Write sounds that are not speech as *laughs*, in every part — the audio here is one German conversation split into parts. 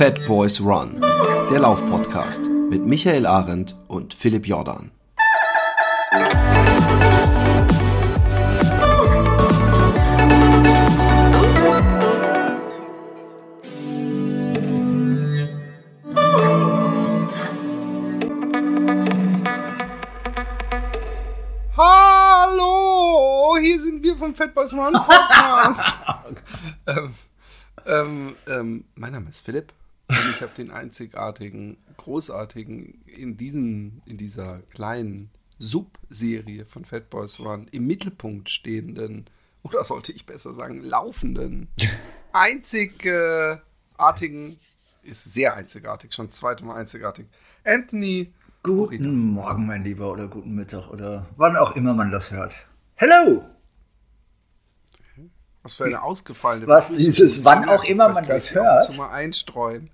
Fat Boys Run, der Laufpodcast mit Michael Arendt und Philipp Jordan. Hallo, hier sind wir vom Fat Boys Run Podcast. *laughs* ähm, ähm, ähm, mein Name ist Philipp und ich habe den einzigartigen, großartigen in, diesen, in dieser kleinen Subserie von Fat Boys Run im Mittelpunkt stehenden, oder sollte ich besser sagen, laufenden, *laughs* einzigartigen, ist sehr einzigartig, schon das zweite Mal einzigartig, Anthony Guten. Morgen, mein Lieber, oder guten Mittag, oder wann auch immer man das hört. Hello! Was für eine ausgefallene Was dieses, wann auch immer man das hört. mal einstreuen.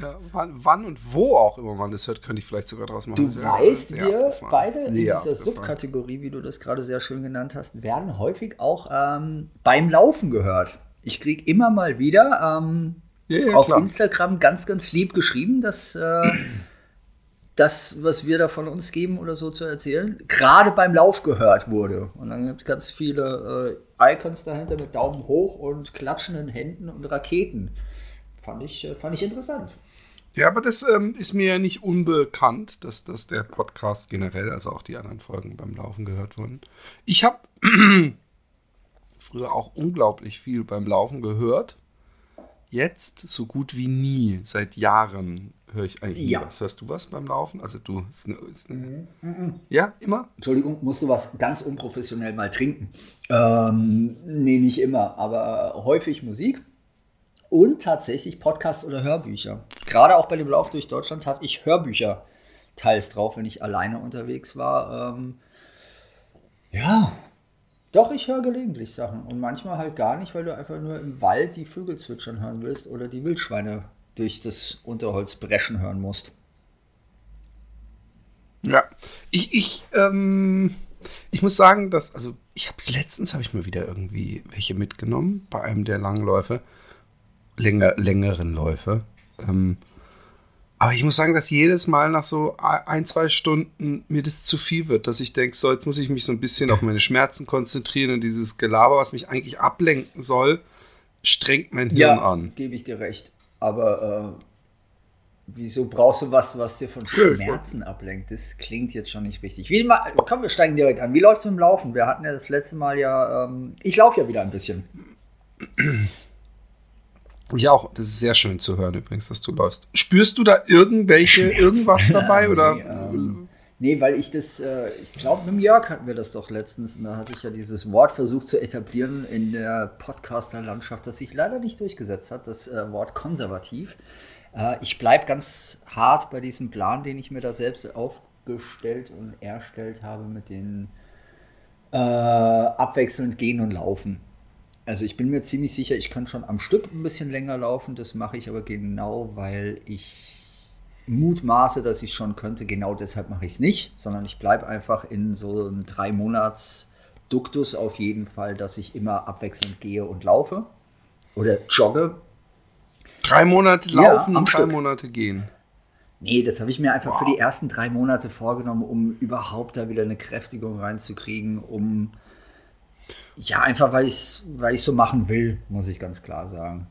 Ja, wann, wann und wo auch immer man das hört, könnte ich vielleicht sogar draus machen. Du Das weißt, wir abgefahren. beide in Sehr dieser abgefahren. Subkategorie, wie du das gerade sehr schön genannt hast, werden häufig auch ähm, beim Laufen gehört. Ich kriege immer mal wieder ähm, Ja, ja, auf klar. Instagram ganz, ganz lieb geschrieben, dass äh, das, was wir da von uns geben oder so zu erzählen, gerade beim Lauf gehört wurde. Und dann gibt es ganz viele äh, Icons dahinter mit Daumen hoch und klatschenden Händen und Raketen. Fand ich, äh, fand ich interessant. Ja, aber das ähm, ist mir ja nicht unbekannt, dass, dass der Podcast generell, also auch die anderen Folgen beim Laufen gehört wurden. Ich habe *clears throat* früher auch unglaublich viel beim Laufen gehört. Jetzt so gut wie nie. Seit Jahren höre ich eigentlich Ja. was. Hörst du was beim Laufen? Also du. Ist eine, ist eine, Mhm. Ja, immer? Entschuldigung, musst du was ganz unprofessionell mal trinken? Ähm, nee, nicht immer, aber häufig Musik und tatsächlich Podcasts oder Hörbücher. Gerade auch bei dem Lauf durch Deutschland hatte ich Hörbücher teils drauf, wenn ich alleine unterwegs war. Ähm, ja, doch, ich höre gelegentlich Sachen und manchmal halt gar nicht, weil du einfach nur im Wald die Vögel zwitschern hören willst oder die Wildschweine durch das Unterholz brechen hören musst. Ja. Ich, ich, ähm, ich muss sagen, dass, also ich habe es letztens, habe ich mir wieder irgendwie welche mitgenommen bei einem der langen Läufe, länger, längeren Läufe. Ähm, aber ich muss sagen, dass jedes Mal nach so ein, zwei Stunden mir das zu viel wird, dass ich denke, so, jetzt muss ich mich so ein bisschen auf meine Schmerzen konzentrieren und dieses Gelaber, was mich eigentlich ablenken soll, strengt mein Hirn an. gebe ich dir recht. Aber äh, wieso brauchst du was, was dir von Schmerzen ablenkt? Das klingt jetzt schon nicht richtig. Wie, komm, wir steigen direkt an. Wie läuft es mit dem Laufen? Wir hatten ja das letzte Mal ja, ähm, ich laufe ja wieder ein bisschen. Ich auch. Das ist sehr schön zu hören übrigens, dass du läufst. Spürst du da irgendwelche, irgendwas dabei *laughs* oder? Nee, ähm, nee, weil ich das, äh, ich glaube, mit dem Jörg hatten wir das doch letztens. Und da hatte ich ja dieses Wort versucht zu etablieren in der Podcaster-Landschaft, das sich leider nicht durchgesetzt hat, das äh, Wort konservativ. Äh, ich bleibe ganz hart bei diesem Plan, den ich mir da selbst aufgestellt und erstellt habe mit den äh, abwechselnd gehen und laufen. Also ich bin mir ziemlich sicher, ich kann schon am Stück ein bisschen länger laufen. Das mache ich aber genau, weil ich mutmaße, dass ich schon könnte. Genau deshalb mache ich es nicht, sondern ich bleibe einfach in so einem drei Monats Duktus auf jeden Fall, dass ich immer abwechselnd gehe und laufe oder jogge. Drei Monate Ja, laufen am und drei. Monate gehen. Nee, das habe ich mir einfach für Wow. die ersten drei Monate vorgenommen, um überhaupt da wieder eine Kräftigung reinzukriegen, um ja, einfach weil ich es weil so machen will, muss ich ganz klar sagen.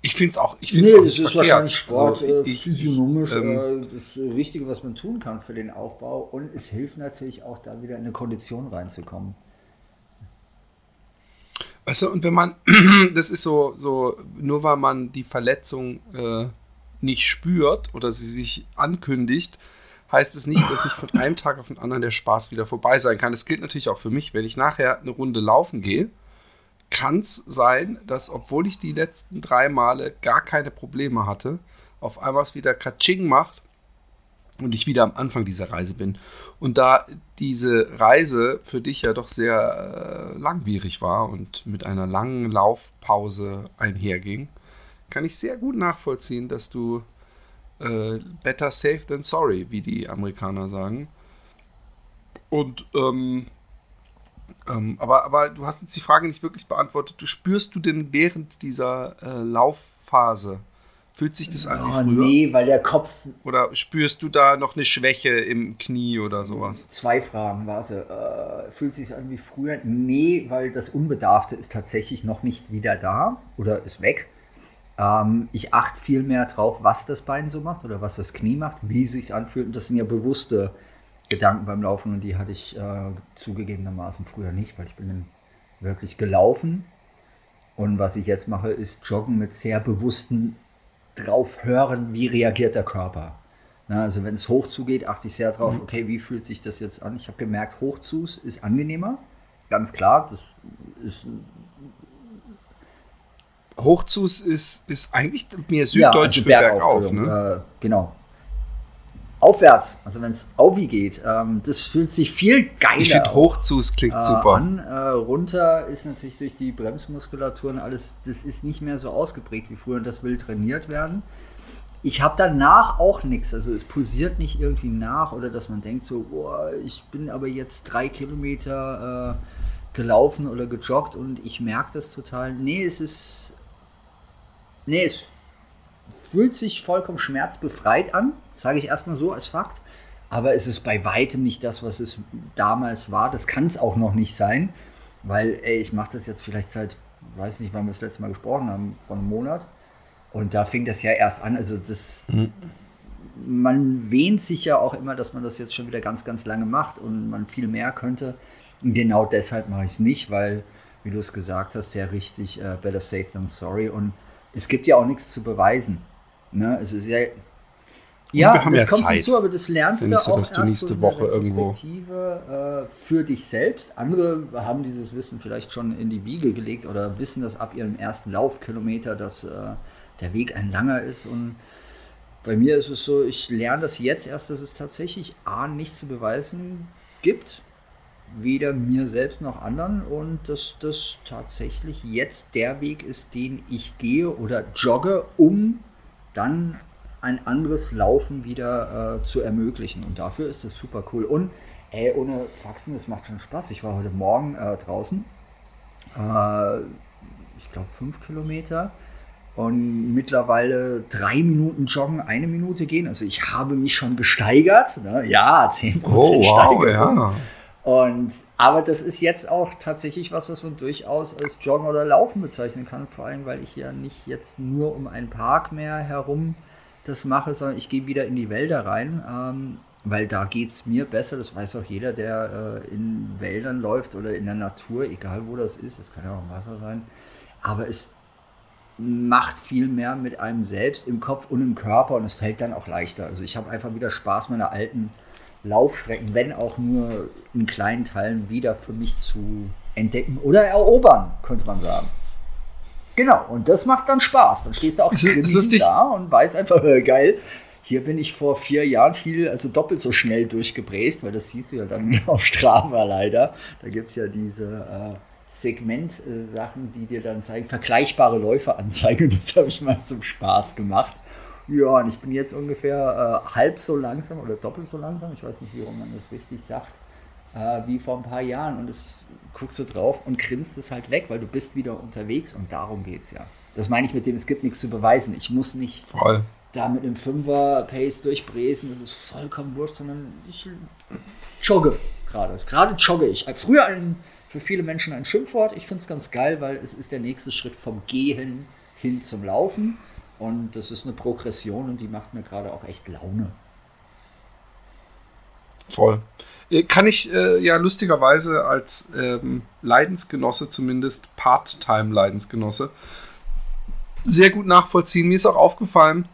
Ich finde es auch. Ich Nee, find's auch das nicht ist verkehrt. wahrscheinlich Sport, Also, äh, ich, physiognomisch, ich, ähm, äh, das Richtige, was man tun kann für den Aufbau. Und es hilft natürlich auch, da wieder in eine Kondition reinzukommen. Weißt du, und wenn man, *clears throat* das ist so, so, nur weil man die Verletzung äh, nicht spürt oder sie sich ankündigt, heißt es nicht, dass nicht von einem Tag auf den anderen der Spaß wieder vorbei sein kann. Das gilt natürlich auch für mich. Wenn ich nachher eine Runde laufen gehe, kann es sein, dass, obwohl ich die letzten drei Male gar keine Probleme hatte, auf einmal es wieder Katsching macht und ich wieder am Anfang dieser Reise bin. Und da diese Reise für dich ja doch sehr äh, langwierig war und mit einer langen Laufpause einherging, kann ich sehr gut nachvollziehen, dass du äh, better safe than sorry, wie die Amerikaner sagen. Und ähm, ähm, aber, aber du hast jetzt die Frage nicht wirklich beantwortet. Du spürst du denn während dieser äh, Laufphase Fühlt sich das an wie Oh, früher? nee, weil der Kopf. Oder spürst du da noch eine Schwäche im Knie oder sowas? Zwei Fragen, warte. Äh, fühlt sich an wie früher? Nee, weil das Unbedarfte ist tatsächlich noch nicht wieder da oder ist weg. Ähm, ich achte viel mehr drauf, was das Bein so macht oder was das Knie macht, wie es sich anfühlt. Und das sind ja bewusste Gedanken beim Laufen und die hatte ich äh, zugegebenermaßen früher nicht, weil ich bin wirklich gelaufen. Und was ich jetzt mache, ist Joggen mit sehr bewussten drauf hören, wie reagiert der Körper. Na, also wenn es hoch zugeht, achte ich sehr drauf, okay, wie fühlt sich das jetzt an? Ich habe gemerkt, hochzus ist angenehmer. Ganz klar, das ist Hochzus ist, ist eigentlich mehr süddeutsch für bergauf. Entschuldigung, Ne? Äh, genau. Aufwärts, also wenn es Auvi geht, ähm, das fühlt sich viel geiler Ich finde Hochzus klingt äh, super. An, äh, runter ist natürlich durch die Bremsmuskulatur und alles, das ist nicht mehr so ausgeprägt wie früher und das will trainiert werden. Ich habe danach auch nichts, also es pulsiert nicht irgendwie nach oder dass man denkt so, boah, ich bin aber jetzt drei Kilometer äh, gelaufen oder gejoggt und ich merke das total. Nee, es ist, nee, es fühlt sich vollkommen schmerzbefreit an, sage ich erstmal so als Fakt. Aber es ist bei weitem nicht das, was es damals war. Das kann es auch noch nicht sein, weil ey, ich mache das jetzt vielleicht seit, weiß nicht, wann wir das letzte Mal gesprochen haben, von einem Monat. Und da fing das ja erst an. Also das, man wähnt sich ja auch immer, dass man das jetzt schon wieder ganz, ganz lange macht und man viel mehr könnte. Und genau deshalb mache ich es nicht, weil, wie du es gesagt hast, sehr richtig, äh, better safe than sorry. Und es gibt ja auch nichts zu beweisen. Ne? Es ist ja. Ja, wir haben das ja kommt Zeit. hinzu, aber das lernst du ja nicht so, auch dass du nächste so in Woche der irgendwo- äh, für dich selbst. Andere haben dieses Wissen vielleicht schon in die Wiege gelegt oder wissen das ab ihrem ersten Laufkilometer, dass äh, der Weg ein langer ist. Und bei mir ist es so, ich lerne das jetzt erst, dass es tatsächlich A, nichts zu beweisen gibt, weder mir selbst noch anderen und dass das tatsächlich jetzt der Weg ist, den ich gehe oder jogge, um dann ein anderes Laufen wieder äh, zu ermöglichen. Und dafür ist das super cool. Und ey, ohne Faxen, das macht schon Spaß. Ich war heute Morgen äh, draußen, äh, ich glaube fünf Kilometer und mittlerweile drei Minuten joggen, eine Minute gehen. Also ich habe mich schon gesteigert. Ne? Ja, 10% Oh, wow, Steigerung. ja. Und, aber das ist jetzt auch tatsächlich was, was man durchaus als Joggen oder Laufen bezeichnen kann. Vor allem, weil ich ja nicht jetzt nur um einen Park mehr herum das mache, sondern ich gehe wieder in die Wälder rein. Ähm, weil da geht es mir besser. Das weiß auch jeder, der äh, in Wäldern läuft oder in der Natur, egal wo das ist. Es kann ja auch im Wasser sein. Aber es macht viel mehr mit einem selbst im Kopf und im Körper und es fällt dann auch leichter. Also ich habe einfach wieder Spaß, meine alten Laufstrecken, wenn auch nur in kleinen Teilen, wieder für mich zu entdecken oder erobern, könnte man sagen. Genau, und das macht dann Spaß. Dann stehst du auch da und weißt einfach, äh, geil, hier bin ich vor vier Jahren viel, also doppelt so schnell durchgebräst, weil das du ja dann *laughs* auf Strava leider. Da gibt es ja diese äh, Segment-Sachen, die dir dann zeigen, vergleichbare Läufe anzeigen. *laughs* Das habe ich mal zum Spaß gemacht. Ja, und ich bin jetzt ungefähr äh, halb so langsam oder doppelt so langsam, ich weiß nicht, wie man das richtig sagt, äh, wie vor ein paar Jahren. Und das guckst du drauf und grinst es halt weg, weil du bist wieder unterwegs und darum geht es ja. Das meine ich mit dem, es gibt nichts zu beweisen. Ich muss nicht Voll. da mit einem Fünfer-Pace durchbräsen, das ist vollkommen wurscht, sondern ich jogge gerade. Gerade jogge ich. Früher ein, für viele Menschen ein Schimpfwort. Ich finde es ganz geil, weil es ist der nächste Schritt vom Gehen hin zum Laufen. Und das ist eine Progression und die macht mir gerade auch echt Laune. Voll. Äh, Kann ich äh, ja lustigerweise als ähm, Leidensgenosse, zumindest Part-Time-Leidensgenosse, sehr gut nachvollziehen. Mir ist auch aufgefallen,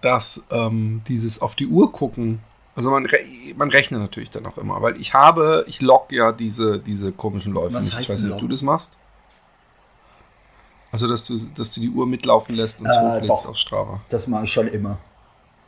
dass ähm, dieses auf die Uhr gucken, also man, re man rechnet natürlich dann auch immer, weil ich habe, ich log ja diese, diese komischen Läufe Was nicht. heißt Ich weiß nicht, ob du das machst. Also, dass du, dass du die Uhr mitlaufen lässt und Äh, hochlädst auf Strava. Das mache ich schon immer.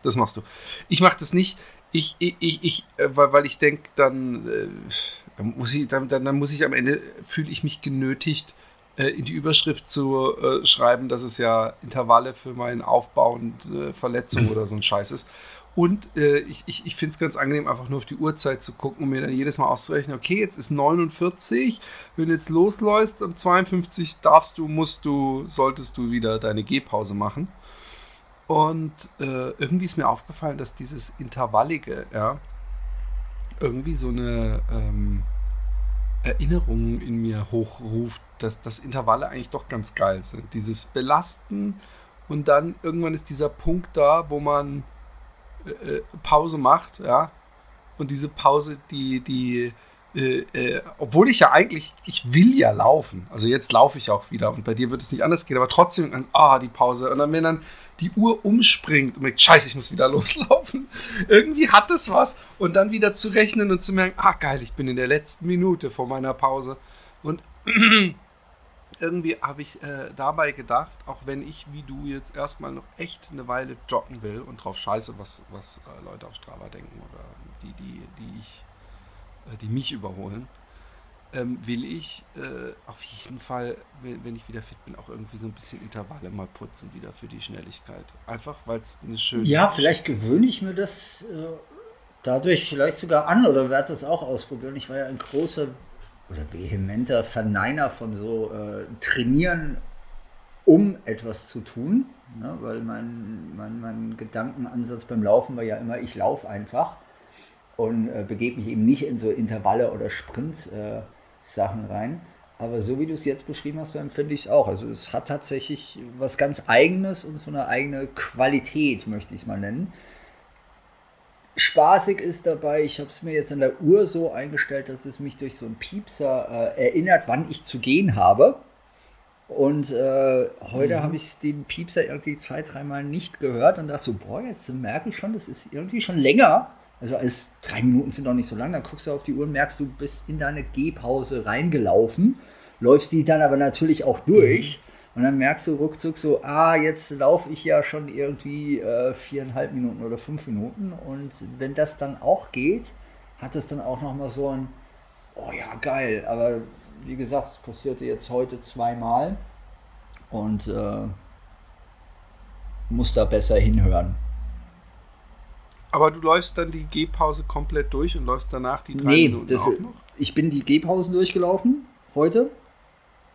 Das machst du. Ich mache das nicht. Ich, ich, ich, äh, weil, weil ich denke, dann, äh, muss ich, dann, dann, muss ich am Ende, fühle ich mich genötigt, äh, in die Überschrift zu äh, schreiben, dass es ja Intervalle für meinen Aufbau und äh, Verletzung oder so ein Scheiß ist. Und äh, ich, ich, ich finde es ganz angenehm, einfach nur auf die Uhrzeit zu gucken und mir dann jedes Mal auszurechnen, okay, jetzt ist 49, wenn du jetzt losläufst, um 52 darfst du, musst du, solltest du wieder deine Gehpause machen. Und äh, irgendwie ist mir aufgefallen, dass dieses Intervallige, ja, irgendwie so eine ähm, Erinnerung in mir hochruft, dass, dass Intervalle eigentlich doch ganz geil sind. Dieses Belasten und dann irgendwann ist dieser Punkt da, wo man äh, äh Pause macht, ja. Und diese Pause, die, die, äh, äh, obwohl ich ja eigentlich, ich will ja laufen. Also jetzt laufe ich auch wieder und bei dir wird es nicht anders gehen, aber trotzdem, ah, die Pause. Und dann, wenn dann die Uhr umspringt und merkt, scheiße, ich muss wieder *laughs* loslaufen. Irgendwie hat es was. Und dann wieder zu rechnen und zu merken, ah, geil, ich bin in der letzten Minute vor meiner Pause. Und *clears throat* irgendwie habe ich äh, dabei gedacht, auch wenn ich wie du jetzt erstmal noch echt eine Weile joggen will und drauf scheiße, was, was äh, Leute auf Strava denken oder die, die, die ich die mich überholen, ähm, will ich äh, auf jeden Fall, wenn, wenn, ich wieder fit bin, auch irgendwie so ein bisschen Intervalle mal putzen wieder für die Schnelligkeit. Einfach, weil es eine schöne. Ja, vielleicht gewöhne ich mir das äh, dadurch vielleicht sogar an oder werde das auch ausprobieren. Ich war ja ein großer oder vehementer Verneiner von so äh, Trainieren, um etwas zu tun. Ne? Weil mein, mein, mein Gedankenansatz beim Laufen war ja immer, ich laufe einfach und äh, begebe mich eben nicht in so Intervalle oder Sprint-Sachen äh, rein. Aber so wie du es jetzt beschrieben hast, so empfinde ich es auch. Also es hat tatsächlich was ganz Eigenes und so eine eigene Qualität, möchte ich es mal nennen. Spaßig ist dabei, ich habe es mir jetzt an der Uhr so eingestellt, dass es mich durch so einen Piepser äh, erinnert, wann ich zu gehen habe. Und äh, heute mhm. habe ich den Piepser irgendwie zwei, dreimal nicht gehört und dachte so, boah, jetzt merke ich schon, das ist irgendwie schon länger also als drei Minuten sind doch nicht so lang, dann guckst du auf die Uhr und merkst, du bist in deine Gehpause reingelaufen, läufst die dann aber natürlich auch durch. Mhm. Und dann merkst du ruckzuck so, ah, jetzt laufe ich ja schon irgendwie äh, viereinhalb Minuten oder fünf Minuten. Und wenn das dann auch geht, hat es dann auch nochmal so ein, oh ja, geil. Aber wie gesagt, es passierte jetzt heute zweimal und äh, muss da besser hinhören. Aber du läufst dann die Gehpause komplett durch und läufst danach die drei nee, Minuten das, auch noch? Ich bin die Gehpausen durchgelaufen heute.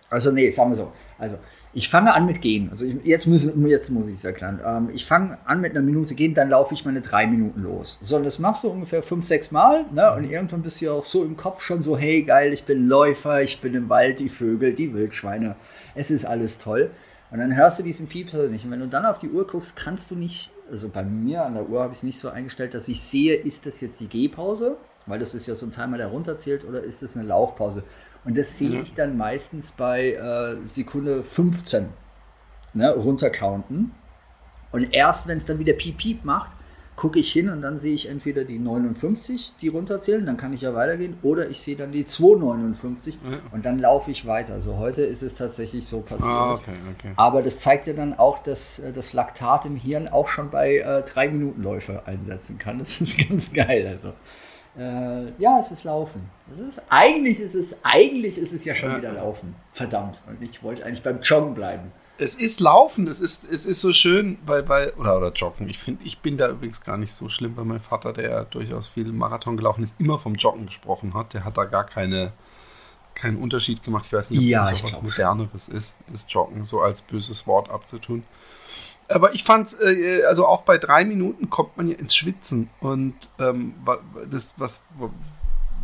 Also nee, sagen wir so. Also ich fange an mit Gehen. Also ich, jetzt, müssen, jetzt muss ich es erklären. Ähm, ich fange an mit einer Minute Gehen, dann laufe ich meine drei Minuten los. So, und das machst du ungefähr fünf, sechs Mal. Ne? Und irgendwann bist du ja auch so im Kopf schon so, hey geil, ich bin Läufer, ich bin im Wald, die Vögel, die Wildschweine. Es ist alles toll. Und dann hörst du diesen Piepser nicht. Und wenn du dann auf die Uhr guckst, kannst du nicht also bei mir an der Uhr habe ich es nicht so eingestellt, dass ich sehe, ist das jetzt die Gehpause, weil das ist ja so ein Timer, der runterzählt, oder ist das eine Laufpause? Und das sehe mhm. ich dann meistens bei äh, Sekunde 15 ne, runtercounten. Und erst wenn es dann wieder Piep Piep macht, gucke ich hin und dann sehe ich entweder die 59, die runterzählen, dann kann ich ja weitergehen, oder ich sehe dann die 259 ja. und dann laufe ich weiter. Also heute ist es tatsächlich so passiert. Ah, okay, okay. Aber das zeigt ja dann auch, dass äh, das Laktat im Hirn auch schon bei äh, 3 Minuten Läufe einsetzen kann. Das ist *laughs* ganz geil. Also. Äh, ja, es ist Laufen. Es ist, eigentlich ist es, eigentlich ist es ja schon ja. wieder Laufen. Verdammt. Und ich wollte eigentlich beim Joggen bleiben es ist Laufen, es ist, es ist so schön, weil, weil oder, oder Joggen. Ich finde, ich bin da übrigens gar nicht so schlimm, weil mein Vater, der durchaus viel Marathon gelaufen ist, immer vom Joggen gesprochen hat. Der hat da gar keine, keinen Unterschied gemacht. Ich weiß nicht, ob ja, das was Moderneres ist, das Joggen so als böses Wort abzutun. Aber ich fand, äh, also auch bei drei Minuten kommt man ja ins Schwitzen. Und ähm, das, was,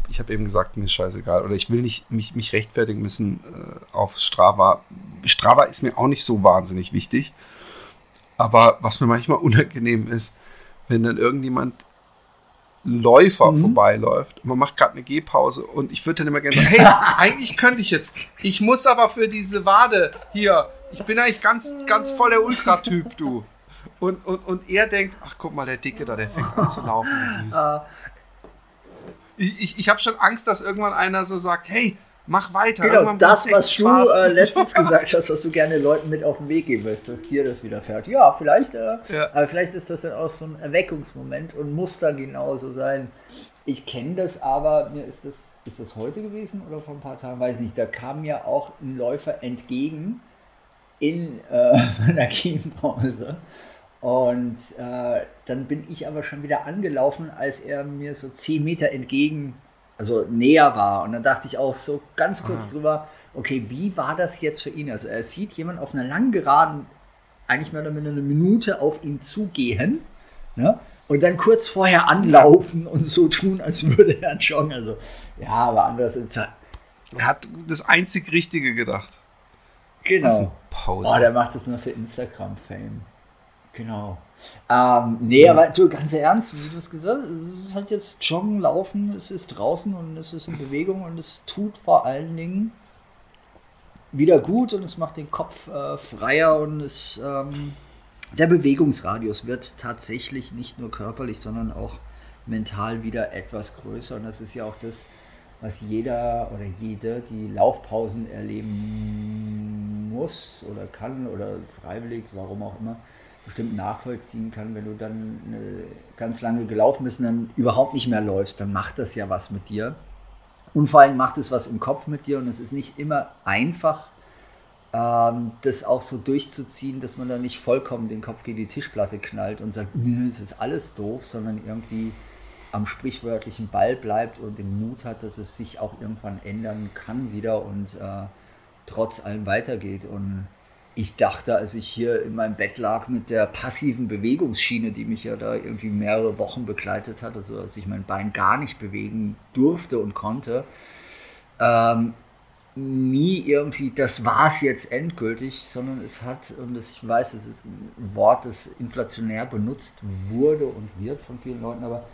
ich habe eben gesagt, mir ist scheißegal. Oder ich will nicht mich, mich rechtfertigen müssen äh, auf Strava. Strava ist mir auch nicht so wahnsinnig wichtig. Aber was mir manchmal *laughs* unangenehm ist, wenn dann irgendjemand Läufer mhm. vorbeiläuft und man macht gerade eine Gehpause und ich würde dann immer gerne sagen, hey, *laughs* eigentlich könnte ich jetzt, ich muss aber für diese Wade hier, ich bin eigentlich ganz, ganz voll der Ultratyp, du. Und, und, und er denkt, ach guck mal, der Dicke da, der fängt an zu laufen, wie süß. Ich, ich habe schon Angst, dass irgendwann einer so sagt, hey, mach weiter. Genau, irgendwann das, was du äh, *laughs* letztens gesagt hast, was du gerne Leuten mit auf den Weg geben willst, dass dir das widerfährt. Ja, vielleicht, äh, ja. aber vielleicht ist das dann auch so ein Erweckungsmoment und muss dann genauso sein. Ich kenne das, aber mir ist das, ist das heute gewesen oder vor ein paar Tagen, weiß ich nicht. Da kam mir auch ein Läufer entgegen in äh, *laughs* meiner Gehpause und äh, dann bin ich aber schon wieder angelaufen, als er mir so zehn Meter entgegen, also näher war. Und dann dachte ich auch so ganz kurz Aha. drüber, okay, wie war das jetzt für ihn? Also er sieht jemand auf einer langen Geraden eigentlich mehr oder weniger eine Minute auf ihn zugehen ne? und dann kurz vorher anlaufen und so tun, als würde er joggen. Also, ja, aber anders ist halt. Er hat das einzig Richtige gedacht. Genau. Pause. Oh, der macht das nur für Instagram-Fame. Genau. Ähm, nee, aber du, ganz ernst, wie du es gesagt hast, es ist halt jetzt Joggen, Laufen, es ist draußen und es ist in Bewegung und es tut vor allen Dingen wieder gut und es macht den Kopf äh, freier und es, ähm, der Bewegungsradius wird tatsächlich nicht nur körperlich, sondern auch mental wieder etwas größer und das ist ja auch das, was jeder oder jede, die Laufpausen erleben muss oder kann oder freiwillig, warum auch immer, bestimmt nachvollziehen kann, wenn du dann ganz lange gelaufen bist und dann überhaupt nicht mehr läufst, dann macht das ja was mit dir. Und vor allem macht es was im Kopf mit dir und es ist nicht immer einfach, ähm, das auch so durchzuziehen, dass man da nicht vollkommen den Kopf gegen die Tischplatte knallt und sagt, es ist alles doof, sondern irgendwie am sprichwörtlichen Ball bleibt und den Mut hat, dass es sich auch irgendwann ändern kann wieder und äh, trotz allem weitergeht. Und ich dachte, als ich hier in meinem Bett lag mit der passiven Bewegungsschiene, die mich ja da irgendwie mehrere Wochen begleitet hat, also als ich mein Bein gar nicht bewegen durfte und konnte, ähm, nie irgendwie, das war es jetzt endgültig, sondern es hat, und ich weiß, es ist ein Wort, das inflationär benutzt wurde und wird von vielen Leuten, aber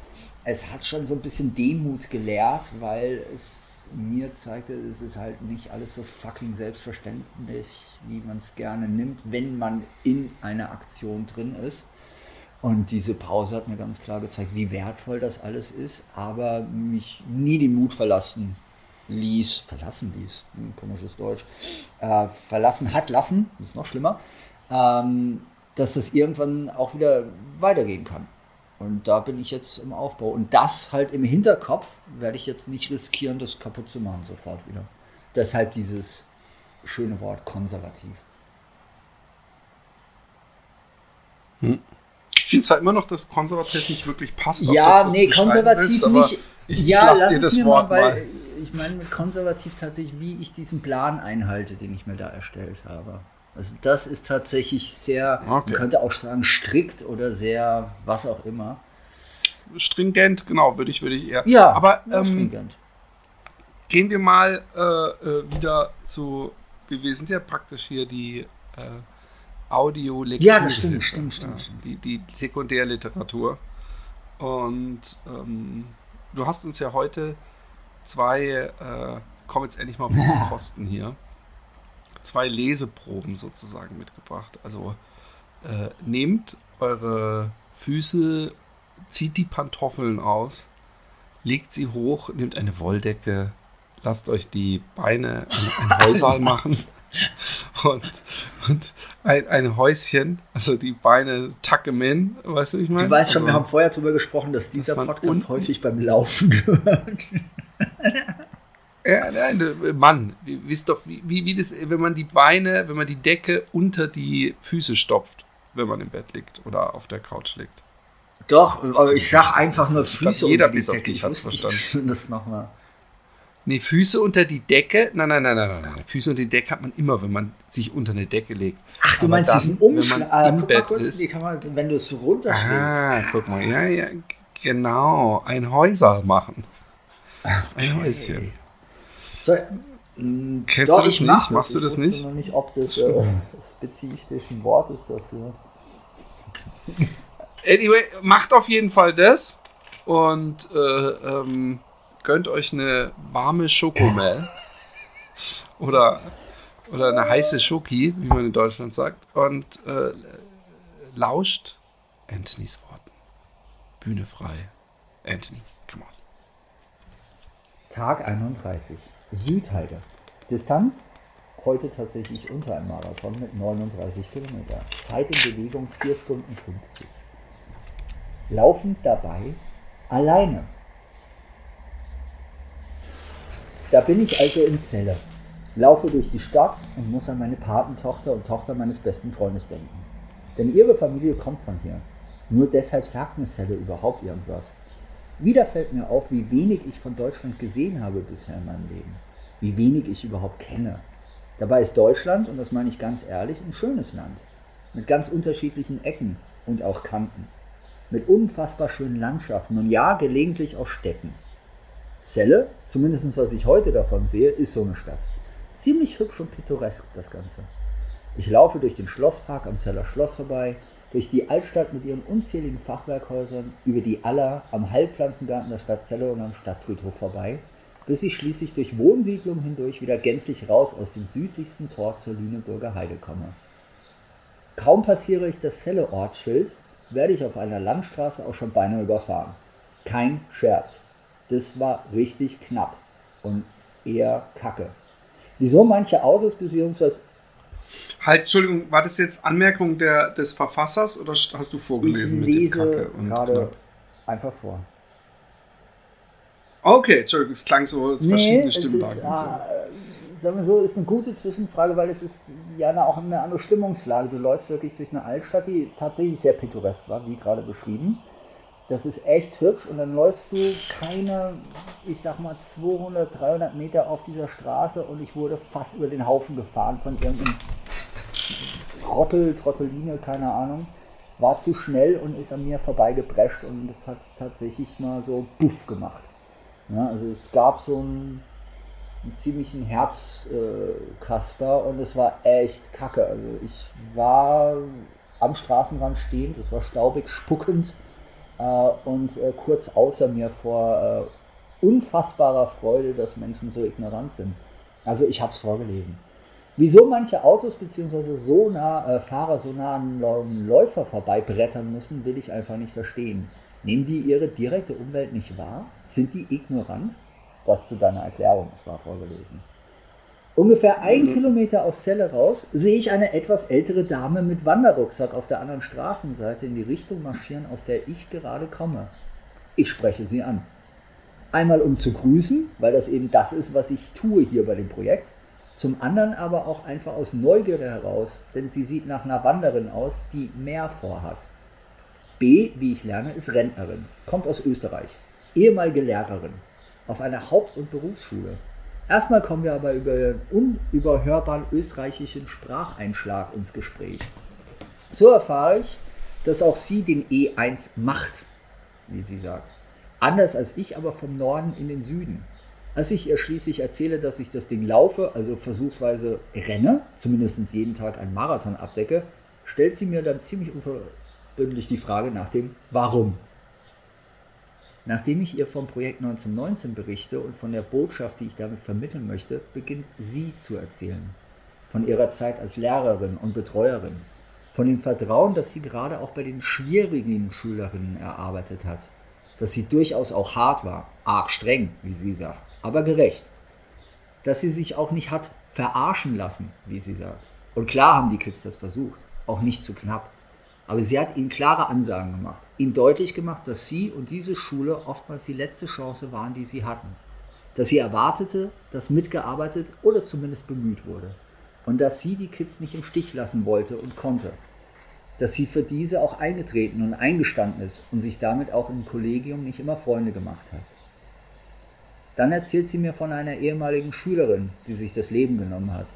es hat schon so ein bisschen Demut gelehrt, weil es mir zeigte, es ist halt nicht alles so fucking selbstverständlich, wie man es gerne nimmt, wenn man in einer Aktion drin ist. Und diese Pause hat mir ganz klar gezeigt, wie wertvoll das alles ist, aber mich nie den Mut verlassen ließ, verlassen ließ, ein komisches Deutsch, äh, verlassen hat lassen, das ist noch schlimmer, ähm, dass das irgendwann auch wieder weitergehen kann. Und da bin ich jetzt im Aufbau. Und das halt im Hinterkopf werde ich jetzt nicht riskieren, das kaputt zu machen sofort wieder. Deshalb dieses schöne Wort konservativ. Hm. Ich finde zwar immer noch, dass konservativ nicht wirklich passt. Ja, das, nee, konservativ willst, nicht. Ich, ja, ich lass lass dir das Wort mal, mal. weil ich meine mit konservativ tatsächlich, wie ich diesen Plan einhalte, den ich mir da erstellt habe. Also das ist tatsächlich sehr, Okay. man könnte auch sagen, strikt oder sehr, was auch immer. Stringent, genau, würde ich, würde ich eher. Ja, aber ja, ähm, stringent. gehen wir mal äh, äh, wieder zu. Wir, sind ja praktisch hier die äh, audio Ja, das stimmt, stimmt, stimmt, stimmt. Die, die Sekundärliteratur. Und ähm, du hast uns ja heute zwei, äh, komm jetzt endlich mal auf unsere *laughs* Kosten hier, zwei Leseproben sozusagen mitgebracht. Also äh, nehmt eure Füße, zieht die Pantoffeln aus, legt sie hoch, nehmt eine Wolldecke, lasst euch die Beine ein, ein *laughs* Häuserl machen und, und ein, ein Häuschen, also die Beine tucken in, weißt du, ich meine? Du weißt schon, wir Also- haben vorher darüber gesprochen, dass dieser man Podcast unten- häufig beim Laufen gehört. *laughs* Ja, nein, äh, Mann, wisst doch, wie, wie, wie das, wenn man die Beine, wenn man die Decke unter die Füße stopft, wenn man im Bett liegt oder auf der Couch liegt. Doch, aber ich sag einfach nur Füße jeder unter die bis auf Decke. dich Ich wusste nicht, *laughs* dass du das nochmal. Nee, Füße unter die Decke. Nein, nein, nein, nein, nein. Füße unter die Decke hat man immer, wenn man sich unter eine Decke legt. Ach, du meinst diesen Umschlag? man Ah, guck mal kurz, ist. kann man, wenn du es runterschlägst. Ah, guck mal, ja, ja, genau. Ein Häuser machen. Ein Häuschen. So, mh, Kennst doch, du das ich nicht? mach Machst du Ich das wusste nicht? noch nicht, ob das äh, spezifisch ein Wort ist dafür. *laughs* Anyway, macht auf jeden Fall das und äh, ähm, gönnt euch eine warme Schokomel *laughs* oder, oder eine heiße Schoki, wie man in Deutschland sagt, und äh, lauscht Anthonys Worten. Bühne frei. Anthony, come on. Tag 31. Südheide. Distanz? Heute tatsächlich unter einem Marathon mit 39 Kilometer. Zeit in Bewegung 4 Stunden 50. Laufend dabei alleine. Da bin ich also in Celle. Laufe durch die Stadt und muss an meine Patentochter und Tochter meines besten Freundes denken. Denn ihre Familie kommt von hier. Nur deshalb sagt mir Celle überhaupt irgendwas. Wieder fällt mir auf, wie wenig ich von Deutschland gesehen habe bisher in meinem Leben. Wie wenig ich überhaupt kenne. Dabei ist Deutschland, und das meine ich ganz ehrlich, ein schönes Land. mit ganz unterschiedlichen Ecken und auch Kanten, mit unfassbar schönen Landschaften und ja, gelegentlich auch Städten. Celle, zumindest was ich heute davon sehe, ist so eine Stadt. Ziemlich hübsch und pittoresk das Ganze. Ich laufe durch den Schlosspark am Zeller Schloss vorbei, durch die Altstadt mit ihren unzähligen Fachwerkhäusern, über die Aller am Heilpflanzengarten der Stadt Celle und am Stadtfriedhof vorbei, bis ich schließlich durch Wohnsiedlungen hindurch wieder gänzlich raus aus dem südlichsten Tor zur Lüneburger Heide komme. Kaum passiere ich das Celle-Ortsschild, werde ich auf einer Landstraße auch schon beinahe überfahren. Kein Scherz. Das war richtig knapp und eher kacke. Wieso manche Autos bzw. Halt, Entschuldigung, war das jetzt Anmerkung der, des Verfassers oder hast du vorgelesen mit dem Kacke und gerade knapp? einfach vor. Okay, Entschuldigung, es klang so als verschiedene Stimmlagen. Ist, so. äh, sagen wir so, ist eine gute Zwischenfrage, weil es ist ja auch eine andere Stimmungslage. Du läufst wirklich durch eine Altstadt, die tatsächlich sehr pittoresk war, wie gerade beschrieben. Das ist echt hübsch und dann läufst du keine, ich sag mal 200, 300 Meter auf dieser Straße und ich wurde fast über den Haufen gefahren von irgendeinem Trottel, Trotteline, keine Ahnung. War zu schnell und ist an mir vorbeigeprescht und das hat tatsächlich mal so Buff gemacht. Ja, also es gab so einen, einen ziemlichen Herzkasper und es war echt kacke. Also ich war am Straßenrand stehend, es war staubig, spuckend äh, und äh, kurz außer mir vor äh, unfassbarer Freude, dass Menschen so ignorant sind. Also ich habe es vorgelesen. Wieso manche Autos bzw. So nah, äh, Fahrer so nah an einem Läufer vorbeibrettern müssen, will ich einfach nicht verstehen. Nehmen die ihre direkte Umwelt nicht wahr? Sind die ignorant? Das zu deiner Erklärung, das war vorgelesen. Ungefähr ein Kilometer aus Celle raus sehe ich eine etwas ältere Dame mit Wanderrucksack auf der anderen Straßenseite in die Richtung marschieren, aus der ich gerade komme. Ich spreche sie an. Einmal um zu grüßen, weil das eben das ist, was ich tue hier bei dem Projekt. Zum anderen aber auch einfach aus Neugierde heraus, denn sie sieht nach einer Wanderin aus, die mehr vorhat. B, wie ich lerne, ist Rentnerin, kommt aus Österreich, ehemalige Lehrerin auf einer Haupt- und Berufsschule. Erstmal kommen wir aber über einen unüberhörbaren österreichischen Spracheinschlag ins Gespräch. So erfahre ich, dass auch sie den E1 macht, wie sie sagt. Anders als ich, aber vom Norden in den Süden. Als ich ihr schließlich erzähle, dass ich das Ding laufe, also versuchsweise renne, zumindest jeden Tag einen Marathon abdecke, stellt sie mir dann ziemlich unverbindlich die Frage nach dem Warum. Nachdem ich ihr vom Projekt 1919 berichte und von der Botschaft, die ich damit vermitteln möchte, beginnt sie zu erzählen. Von ihrer Zeit als Lehrerin und Betreuerin. Von dem Vertrauen, das sie gerade auch bei den schwierigen Schülerinnen erarbeitet hat. Dass sie durchaus auch hart war, arg streng, wie sie sagt, aber gerecht. Dass sie sich auch nicht hat verarschen lassen, wie sie sagt. Und klar haben die Kids das versucht, auch nicht zu knapp. Aber sie hat ihnen klare Ansagen gemacht, ihnen deutlich gemacht, dass sie und diese Schule oftmals die letzte Chance waren, die sie hatten. Dass sie erwartete, dass mitgearbeitet oder zumindest bemüht wurde. Und dass sie die Kids nicht im Stich lassen wollte und konnte. Dass sie für diese auch eingetreten und eingestanden ist und sich damit auch im Kollegium nicht immer Freunde gemacht hat. Dann erzählt sie mir von einer ehemaligen Schülerin, die sich das Leben genommen hat.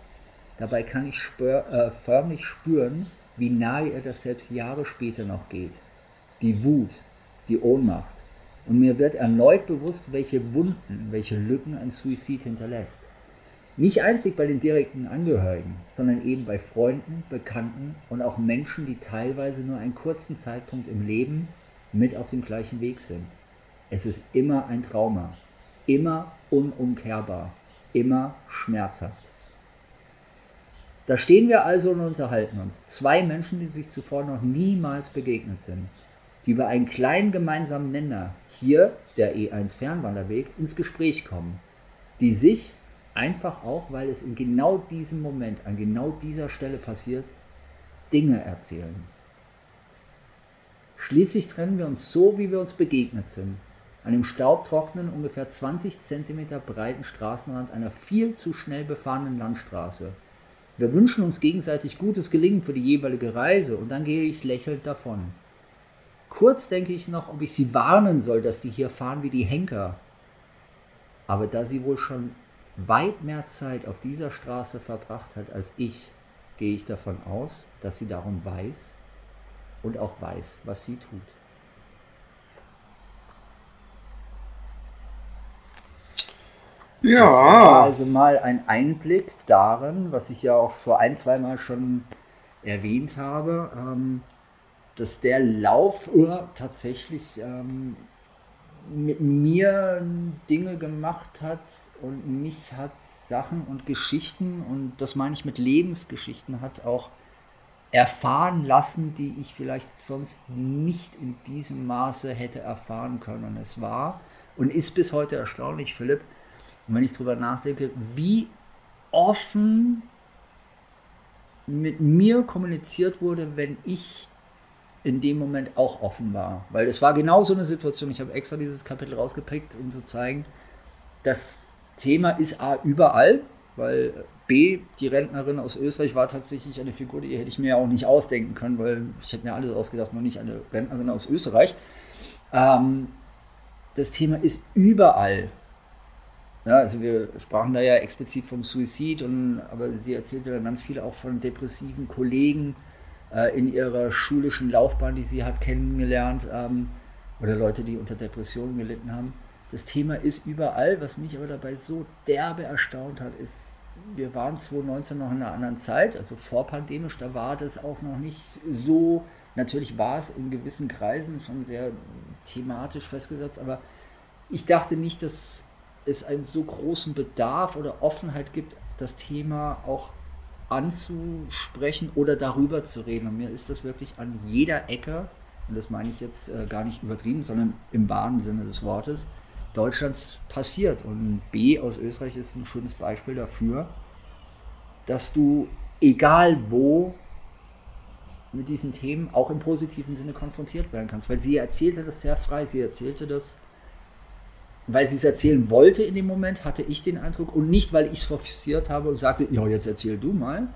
Dabei kann ich spür, äh, förmlich spüren, wie nahe ihr das selbst Jahre später noch geht. Die Wut, die Ohnmacht. Und mir wird erneut bewusst, welche Wunden, welche Lücken ein Suizid hinterlässt. Nicht einzig bei den direkten Angehörigen, sondern eben bei Freunden, Bekannten und auch Menschen, die teilweise nur einen kurzen Zeitpunkt im Leben mit auf dem gleichen Weg sind. Es ist immer ein Trauma, immer unumkehrbar, immer schmerzhaft. Da stehen wir also und unterhalten uns. Zwei Menschen, die sich zuvor noch niemals begegnet sind, die über einen kleinen gemeinsamen Nenner, hier der E1 Fernwanderweg, ins Gespräch kommen, die sich einfach auch, weil es in genau diesem Moment, an genau dieser Stelle passiert, Dinge erzählen. Schließlich trennen wir uns so, wie wir uns begegnet sind, an dem staubtrockenen, ungefähr 20 cm breiten Straßenrand einer viel zu schnell befahrenen Landstraße. Wir wünschen uns gegenseitig gutes Gelingen für die jeweilige Reise und dann gehe ich lächelnd davon. Kurz denke ich noch, ob ich sie warnen soll, dass die hier fahren wie die Henker. Aber da sie wohl schon weit mehr Zeit auf dieser Straße verbracht hat als ich, gehe ich davon aus, dass sie darum weiß und auch weiß, was sie tut. Ja. also mal ein Einblick darin, was ich ja auch so ein, zweimal schon erwähnt habe, ähm, dass der Laufuhr tatsächlich ähm, mit mir Dinge gemacht hat und mich hat Sachen und Geschichten, und das meine ich mit Lebensgeschichten, hat auch erfahren lassen, die ich vielleicht sonst nicht in diesem Maße hätte erfahren können. Und es war und ist bis heute erstaunlich, Philipp, und wenn ich darüber nachdenke, wie offen mit mir kommuniziert wurde, wenn ich in dem Moment auch offen war. Weil es war genau so eine Situation, ich habe extra dieses Kapitel rausgepickt, um zu zeigen, das Thema ist A überall, weil B, die Rentnerin aus Österreich war tatsächlich eine Figur, die hätte ich mir ja auch nicht ausdenken können, weil ich hätte mir alles ausgedacht, nur nicht eine Rentnerin aus Österreich. Ähm, das Thema ist überall. Ja, also wir sprachen da ja explizit vom Suizid, und, aber sie erzählte dann ganz viel auch von depressiven Kollegen äh, in ihrer schulischen Laufbahn, die sie hat kennengelernt, ähm, oder Leute, die unter Depressionen gelitten haben. Das Thema ist überall, was mich aber dabei so derbe erstaunt hat, ist, wir waren 2019 noch in einer anderen Zeit, also vorpandemisch, da war das auch noch nicht so, natürlich war es in gewissen Kreisen schon sehr thematisch festgesetzt, aber ich dachte nicht, dass es einen so großen Bedarf oder Offenheit gibt, das Thema auch anzusprechen oder darüber zu reden. Und mir ist das wirklich an jeder Ecke, und das meine ich jetzt äh, gar nicht übertrieben, sondern im wahren Sinne des Wortes, Deutschlands passiert. Und B aus Österreich ist ein schönes Beispiel dafür, dass du, egal wo, mit diesen Themen auch im positiven Sinne konfrontiert werden kannst. Weil sie erzählte das sehr frei, sie erzählte das weil sie es erzählen wollte in dem Moment, hatte ich den Eindruck, und nicht, weil ich es forciert habe und sagte, ja, jetzt erzähl du mal,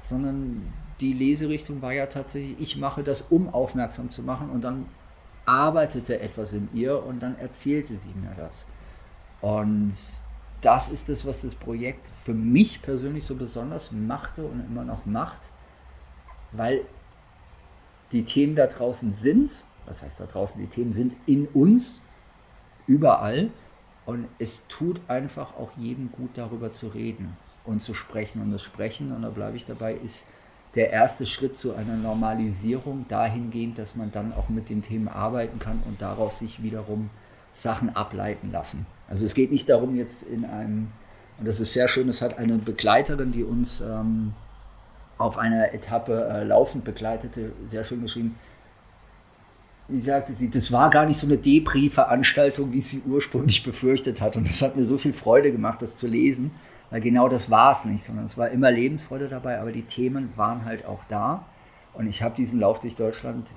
sondern die Leserichtung war ja tatsächlich, ich mache das, um aufmerksam zu machen, und dann arbeitete etwas in ihr und dann erzählte sie mir das. Und das ist das, was das Projekt für mich persönlich so besonders machte und immer noch macht, weil die Themen da draußen sind, was heißt da draußen, die Themen sind in uns, überall. Und es tut einfach auch jedem gut, darüber zu reden und zu sprechen. Und das Sprechen, und da bleibe ich dabei, ist der erste Schritt zu einer Normalisierung dahingehend, dass man dann auch mit den Themen arbeiten kann und daraus sich wiederum Sachen ableiten lassen. Also es geht nicht darum, jetzt in einem, und das ist sehr schön, es hat eine Begleiterin, die uns ähm, auf einer Etappe äh, laufend begleitete, sehr schön geschrieben, wie sagte sie, das war gar nicht so eine Depri-Veranstaltung, wie sie ursprünglich befürchtet hat. Und es hat mir so viel Freude gemacht, das zu lesen, weil genau das war es nicht, sondern es war immer Lebensfreude dabei, aber die Themen waren halt auch da. Und ich habe diesen Lauf durch Deutschland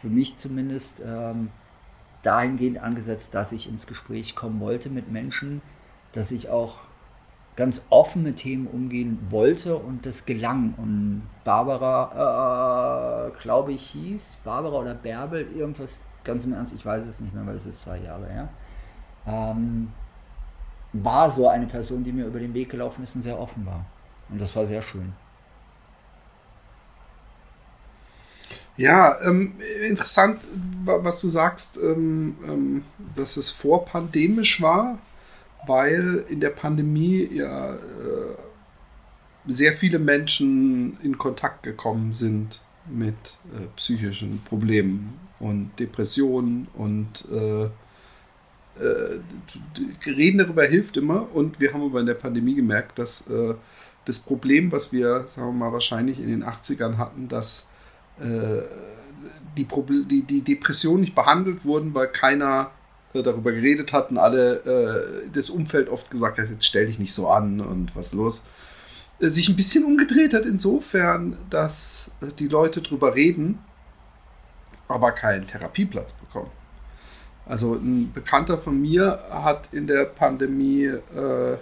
für mich zumindest ähm, dahingehend angesetzt, dass ich ins Gespräch kommen wollte mit Menschen, dass ich auch ganz offen mit Themen umgehen wollte und das gelang. Und Barbara, äh, glaube ich, hieß, Barbara oder Bärbel, irgendwas, ganz im Ernst, ich weiß es nicht mehr, weil es ist zwei Jahre her, ähm, war so eine Person, die mir über den Weg gelaufen ist und sehr offen war. Und das war sehr schön. Ja, ähm, interessant, was du sagst, ähm, ähm, dass es vorpandemisch war weil in der Pandemie ja äh, sehr viele Menschen in Kontakt gekommen sind mit äh, psychischen Problemen und Depressionen und äh, äh reden darüber hilft immer und wir haben aber in der Pandemie gemerkt, dass äh, das Problem, was wir, sagen wir mal, wahrscheinlich in den 80ern hatten, dass äh, die, die, die Depressionen nicht behandelt wurden, weil keiner darüber geredet hatten, alle äh, das Umfeld oft gesagt hat, jetzt stell dich nicht so an und was los. Äh, sich ein bisschen umgedreht hat insofern, dass äh, die Leute drüber reden, aber keinen Therapieplatz bekommen. Also ein Bekannter von mir hat in der Pandemie äh,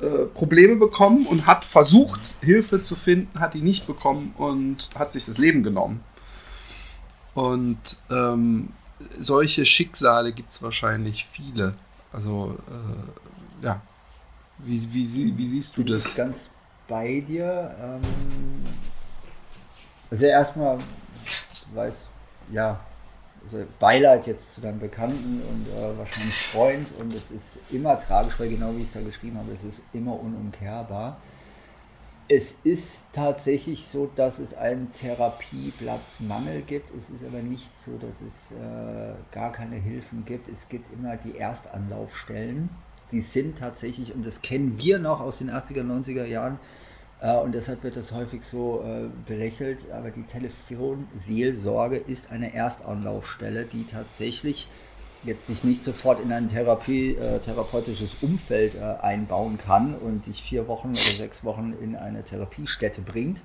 äh, Probleme bekommen und hat versucht, Hilfe zu finden, hat die nicht bekommen und hat sich das Leben genommen. Und ähm, solche Schicksale gibt es wahrscheinlich viele. Also, äh, ja. Wie, wie, wie, siehst du das? Ganz bei dir. Ähm, also erstmal, weiß, ja, also Beileid jetzt zu deinem Bekannten und äh, wahrscheinlich Freund und es ist immer tragisch, weil genau wie ich es da geschrieben habe, es ist immer unumkehrbar. Es ist tatsächlich so, dass es einen Therapieplatzmangel gibt. Es ist aber nicht so, dass es äh, gar keine Hilfen gibt. Es gibt immer die Erstanlaufstellen. Die sind tatsächlich, und das kennen wir noch aus den 80er, 90er Jahren, äh, und deshalb wird das häufig so äh, belächelt, aber die Telefonseelsorge ist eine Erstanlaufstelle, die tatsächlich jetzt sich nicht sofort in ein Therapie, äh, therapeutisches Umfeld äh, einbauen kann und dich vier Wochen oder sechs Wochen in eine Therapiestätte bringt.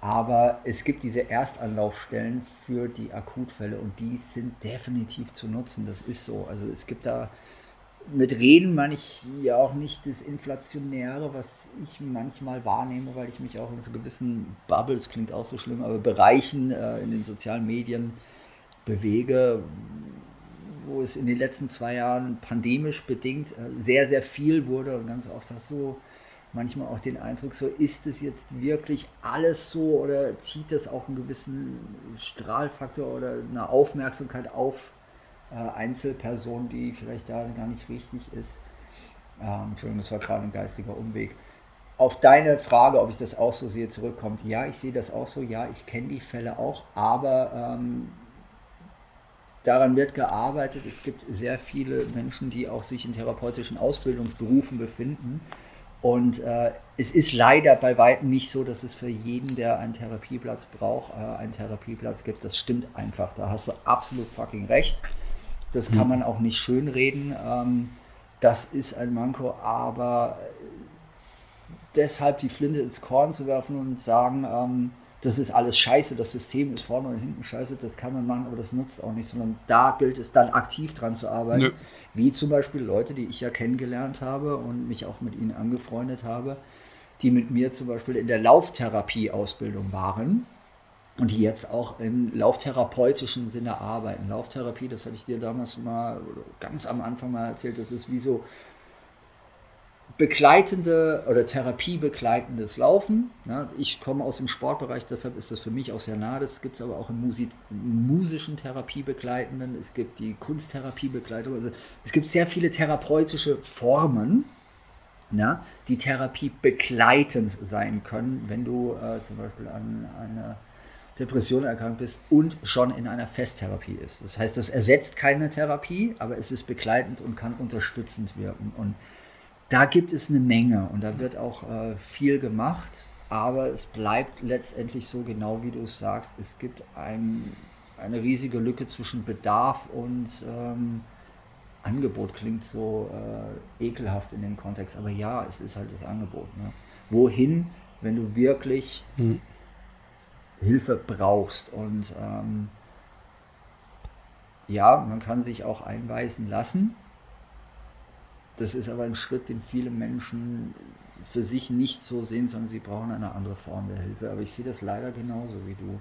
Aber es gibt diese Erstanlaufstellen für die Akutfälle und die sind definitiv zu nutzen. Das ist so. Also es gibt da mit Reden meine ich ja auch nicht das Inflationäre, was ich manchmal wahrnehme, weil ich mich auch in so gewissen Bubbles, klingt auch so schlimm, aber Bereichen äh, in den sozialen Medien bewege, wo es in den letzten zwei Jahren pandemisch bedingt äh, sehr, sehr viel wurde und ganz oft hast du manchmal auch den Eindruck, so ist es jetzt wirklich alles so oder zieht das auch einen gewissen Strahlfaktor oder eine Aufmerksamkeit auf äh, Einzelperson, die vielleicht da gar nicht richtig ist. Ähm, Entschuldigung, das war gerade ein geistiger Umweg. Auf deine Frage, ob ich das auch so sehe, zurückkommt. Ja, ich sehe das auch so. Ja, ich kenne die Fälle auch, aber ähm, daran wird gearbeitet. Es gibt sehr viele Menschen, die auch sich in therapeutischen Ausbildungsberufen befinden. Und äh, es ist leider bei weitem nicht so, dass es für jeden, der einen Therapieplatz braucht, äh, einen Therapieplatz gibt. Das stimmt einfach. Da hast du absolut fucking recht. Das kann hm. man auch nicht schönreden. Ähm, das ist ein Manko, aber deshalb die Flinte ins Korn zu werfen und sagen, ähm, das ist alles scheiße, das System ist vorne und hinten scheiße, das kann man machen, aber das nutzt auch nicht, sondern da gilt es dann aktiv dran zu arbeiten. Nö. Wie zum Beispiel Leute, die ich ja kennengelernt habe und mich auch mit ihnen angefreundet habe, die mit mir zum Beispiel in der Lauftherapie-Ausbildung waren und die jetzt auch im lauftherapeutischen Sinne arbeiten. Lauftherapie, das hatte ich dir damals mal ganz am Anfang mal erzählt, das ist wie so begleitende oder therapiebegleitendes Laufen. Ja, ich komme aus dem Sportbereich, deshalb ist das für mich auch sehr nah. Das gibt es aber auch im Musik, musischen Therapiebegleitenden, es gibt die Kunsttherapie-Begleitung. Also es gibt sehr viele therapeutische Formen, ja, die therapiebegleitend sein können, wenn du äh, zum Beispiel an eine Depression erkrankt bist und schon in einer Festtherapie ist. Das heißt, das ersetzt keine Therapie, aber es ist begleitend und kann unterstützend wirken. Und da gibt es eine Menge und da wird auch äh, viel gemacht, aber es bleibt letztendlich so genau wie du es sagst. Es gibt ein, eine riesige Lücke zwischen Bedarf und ähm, Angebot. Klingt so äh, ekelhaft in dem Kontext, aber ja, es ist halt das Angebot. Ne? Wohin, wenn du wirklich hm Hilfe brauchst. Und ähm, ja, man kann sich auch einweisen lassen. Das ist aber ein Schritt, den viele Menschen für sich nicht so sehen, sondern sie brauchen eine andere Form der Hilfe. Aber ich sehe das leider genauso wie du.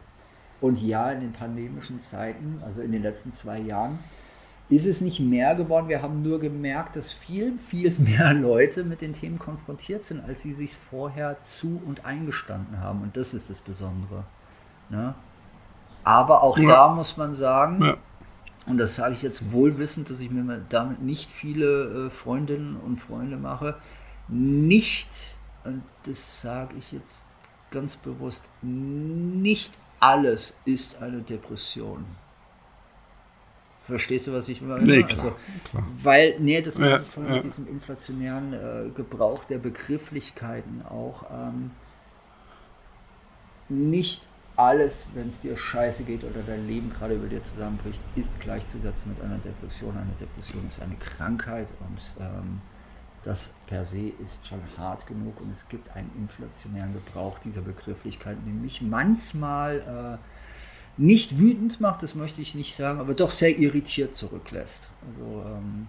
Und ja, in den pandemischen Zeiten, also in den letzten zwei Jahren, ist es nicht mehr geworden. Wir haben nur gemerkt, dass viel, viel *laughs* mehr Leute mit den Themen konfrontiert sind, als sie sich vorher zu und eingestanden haben. Und das ist das Besondere. Ne? Aber auch ja. da muss man sagen, ja. Und das sage ich jetzt wohlwissend, dass ich mir damit nicht viele äh, Freundinnen und Freunde mache, nicht, und das sage ich jetzt ganz bewusst, nicht alles ist eine Depression. Verstehst du, was ich meine? Nee, klar, also, klar. Weil, nee, das ja, von ja. diesem inflationären äh, Gebrauch der Begrifflichkeiten auch ähm, nicht alles, wenn es dir scheiße geht oder dein Leben gerade über dir zusammenbricht, ist gleichzusetzen mit einer Depression. Eine Depression ist eine Krankheit und ähm, das per se ist schon hart genug und es gibt einen inflationären Gebrauch dieser Begrifflichkeit, der mich manchmal äh, nicht wütend macht, das möchte ich nicht sagen, aber doch sehr irritiert zurücklässt. Also ähm,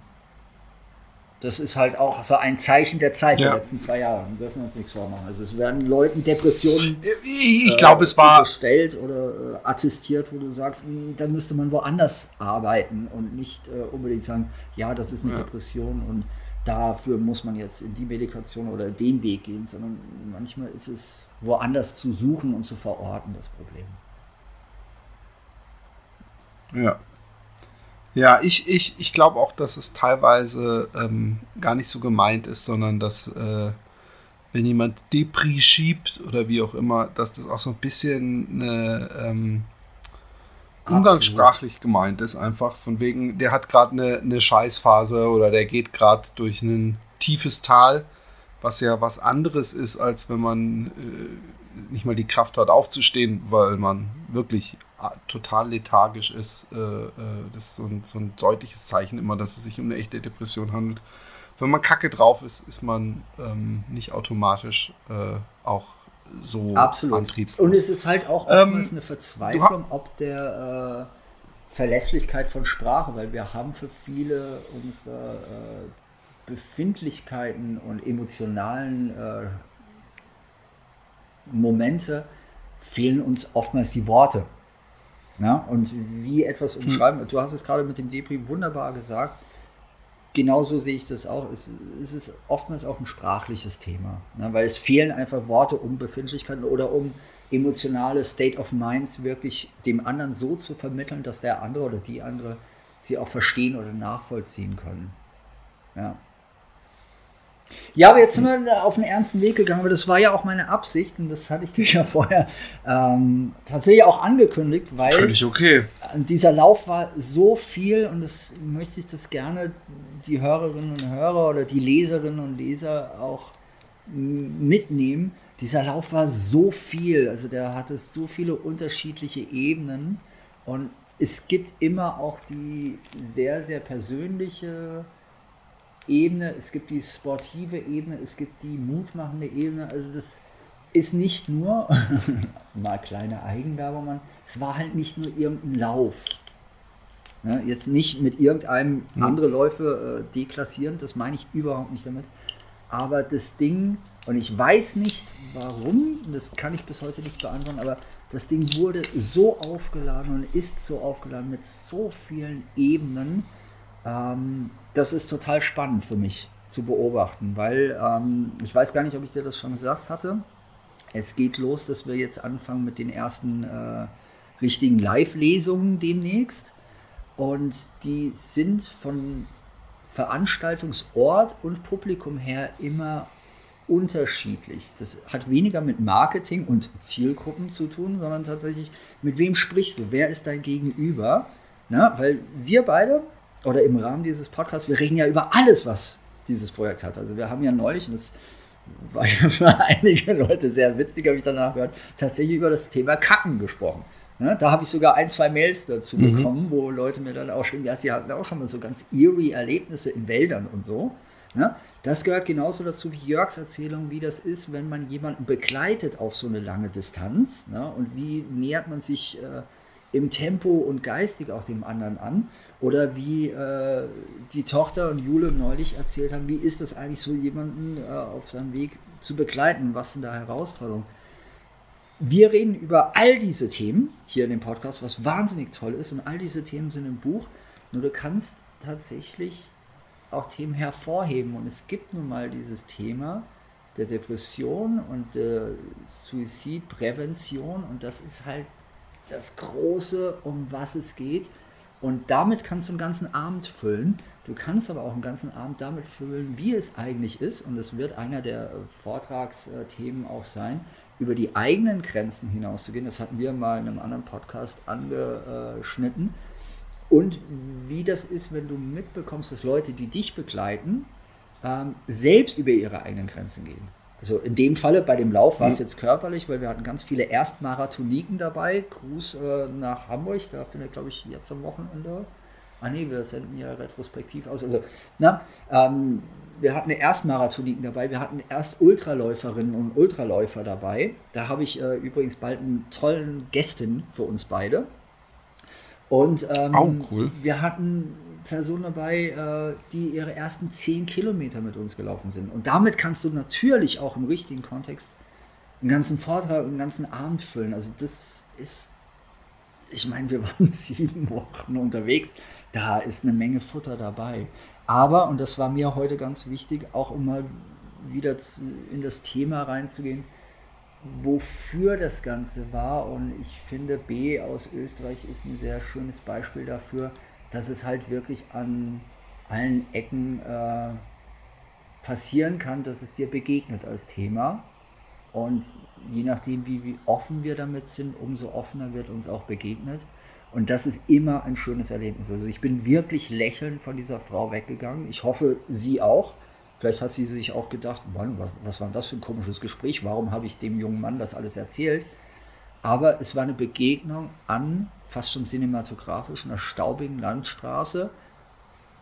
das ist halt auch so ein Zeichen der Zeit ja. der letzten zwei Jahre. Wir dürfen uns nichts vormachen. Also es werden Leuten Depressionen ich, glaube, es war gestellt oder äh, attestiert, wo du sagst, hm, da müsste man woanders arbeiten und nicht äh, unbedingt sagen, ja, das ist eine ja. Depression und dafür muss man jetzt in die Medikation oder den Weg gehen, sondern manchmal ist es woanders zu suchen und zu verorten das Problem. Ja. Ja, ich, ich, ich glaube auch, dass es teilweise ähm, gar nicht so gemeint ist, sondern dass, äh, wenn jemand Depri schiebt oder wie auch immer, dass das auch so ein bisschen eine, ähm, umgangssprachlich gemeint ist, einfach. Von wegen, der hat gerade eine, eine Scheißphase oder der geht gerade durch ein tiefes Tal, was ja was anderes ist, als wenn man äh, nicht mal die Kraft hat aufzustehen, weil man wirklich total lethargisch ist. Äh, äh, das ist so ein, so ein, deutliches Zeichen immer, dass es sich um eine echte Depression handelt. Wenn man kacke drauf ist, ist man ähm, nicht automatisch äh, auch so Absolut. antriebslos. Und es ist halt auch oftmals ähm, eine Verzweiflung ob der äh, Verlässlichkeit von Sprache, weil wir haben für viele unserer äh, Befindlichkeiten und emotionalen äh, Momente fehlen uns oftmals die Worte. Ja, und wie etwas hm. umschreiben, du hast es gerade mit dem Depri wunderbar gesagt, genauso sehe ich das auch. Es, es ist oftmals auch ein sprachliches Thema, ne? weil es fehlen einfach Worte um Befindlichkeiten oder um emotionale State of Minds wirklich dem anderen so zu vermitteln, dass der andere oder die andere sie auch verstehen oder nachvollziehen können. Ja. Ja, aber jetzt sind wir auf einen ernsten Weg gegangen, aber das war ja auch meine Absicht und das hatte ich *laughs* dir ja vorher ähm, tatsächlich auch angekündigt, weil Völlig okay. dieser Lauf war so viel und das möchte ich das gerne die Hörerinnen und Hörer oder die Leserinnen und Leser auch mitnehmen. Dieser Lauf war so viel, also der hatte so viele unterschiedliche Ebenen und es gibt immer auch die sehr, sehr persönliche Ebene, es gibt die sportive Ebene, es gibt die mutmachende Ebene. Also das ist nicht nur, *laughs* mal kleine Eigenwerbung, man, es war halt nicht nur irgendein Lauf. Ne, jetzt nicht mit irgendeinem hm. andere Läufe äh, deklassieren, das meine ich überhaupt nicht damit. Aber das Ding, und ich weiß nicht warum, das kann ich bis heute nicht beantworten, aber das Ding wurde so aufgeladen und ist so aufgeladen mit so vielen Ebenen, ähm, das ist total spannend für mich zu beobachten, weil ähm, ich weiß gar nicht, ob ich dir das schon gesagt hatte. Es geht los, dass wir jetzt anfangen mit den ersten äh, richtigen Live-Lesungen demnächst. Und die sind von Veranstaltungsort und Publikum her immer unterschiedlich. Das hat weniger mit Marketing und Zielgruppen zu tun, sondern tatsächlich mit wem sprichst du? Wer ist dein Gegenüber? Na, weil wir beide oder im Rahmen dieses Podcasts, wir reden ja über alles, was dieses Projekt hat. Also wir haben ja neulich, und das war ja für einige Leute sehr witzig, habe ich danach gehört, tatsächlich über das Thema Kacken gesprochen. Ne? Da habe ich sogar ein, zwei Mails dazu mhm. bekommen, wo Leute mir dann auch schreiben, ja, sie hatten auch schon mal so ganz eerie Erlebnisse in Wäldern und so. Ne? Das gehört genauso dazu wie Jörgs Erzählung, wie das ist, wenn man jemanden begleitet auf so eine lange Distanz. Ne? Und wie nähert man sich äh, im Tempo und geistig auch dem anderen an. Oder wie äh, die Tochter und Jule neulich erzählt haben, wie ist das eigentlich so, jemanden äh, auf seinem Weg zu begleiten? Was sind da Herausforderungen? Wir reden über all diese Themen hier in dem Podcast, was wahnsinnig toll ist. Und all diese Themen sind im Buch. Nur du kannst tatsächlich auch Themen hervorheben. Und es gibt nun mal dieses Thema der Depression und der Suizidprävention. Und das ist halt das Große, um was es geht. Und damit kannst du einen ganzen Abend füllen. Du kannst aber auch einen ganzen Abend damit füllen, wie es eigentlich ist. Und es wird einer der Vortragsthemen auch sein, über die eigenen Grenzen hinauszugehen. Das hatten wir mal in einem anderen Podcast angeschnitten. Und wie das ist, wenn du mitbekommst, dass Leute, die dich begleiten, ähm, selbst über ihre eigenen Grenzen gehen. Also in dem Falle bei dem Lauf war es mhm. jetzt körperlich, weil wir hatten ganz viele Erstmarathoniken dabei. Gruß äh, nach Hamburg, da findet, glaube ich, jetzt am Wochenende. Ah nee, wir senden ja retrospektiv aus. Also, na, ähm, wir hatten Erstmarathoniken dabei, wir hatten erst Ultraläuferinnen und Ultraläufer dabei. Da habe ich äh, übrigens bald einen tollen Gästin für uns beide. Und ähm, oh, cool. wir hatten Personen dabei, äh, die ihre ersten zehn Kilometer mit uns gelaufen sind. Und damit kannst du natürlich auch im richtigen Kontext einen ganzen Vortrag, einen ganzen Abend füllen. Also das ist, ich meine, wir *laughs* waren sieben Wochen unterwegs, da ist eine Menge Futter dabei. Aber, und das war mir heute ganz wichtig, auch immer wieder in das Thema reinzugehen, wofür das Ganze war. Und ich finde, B aus Österreich ist ein sehr schönes Beispiel dafür, dass es halt wirklich an allen Ecken äh, passieren kann, dass es dir begegnet als Thema. Und je nachdem, wie, wie offen wir damit sind, umso offener wird uns auch begegnet. Und das ist immer ein schönes Erlebnis. Also ich bin wirklich lächelnd von dieser Frau weggegangen. Ich hoffe, sie auch. Vielleicht hat sie sich auch gedacht, Mann, was, was war das für ein komisches Gespräch? Warum habe ich dem jungen Mann das alles erzählt? Aber es war eine Begegnung an, fast schon cinematografisch, einer staubigen Landstraße.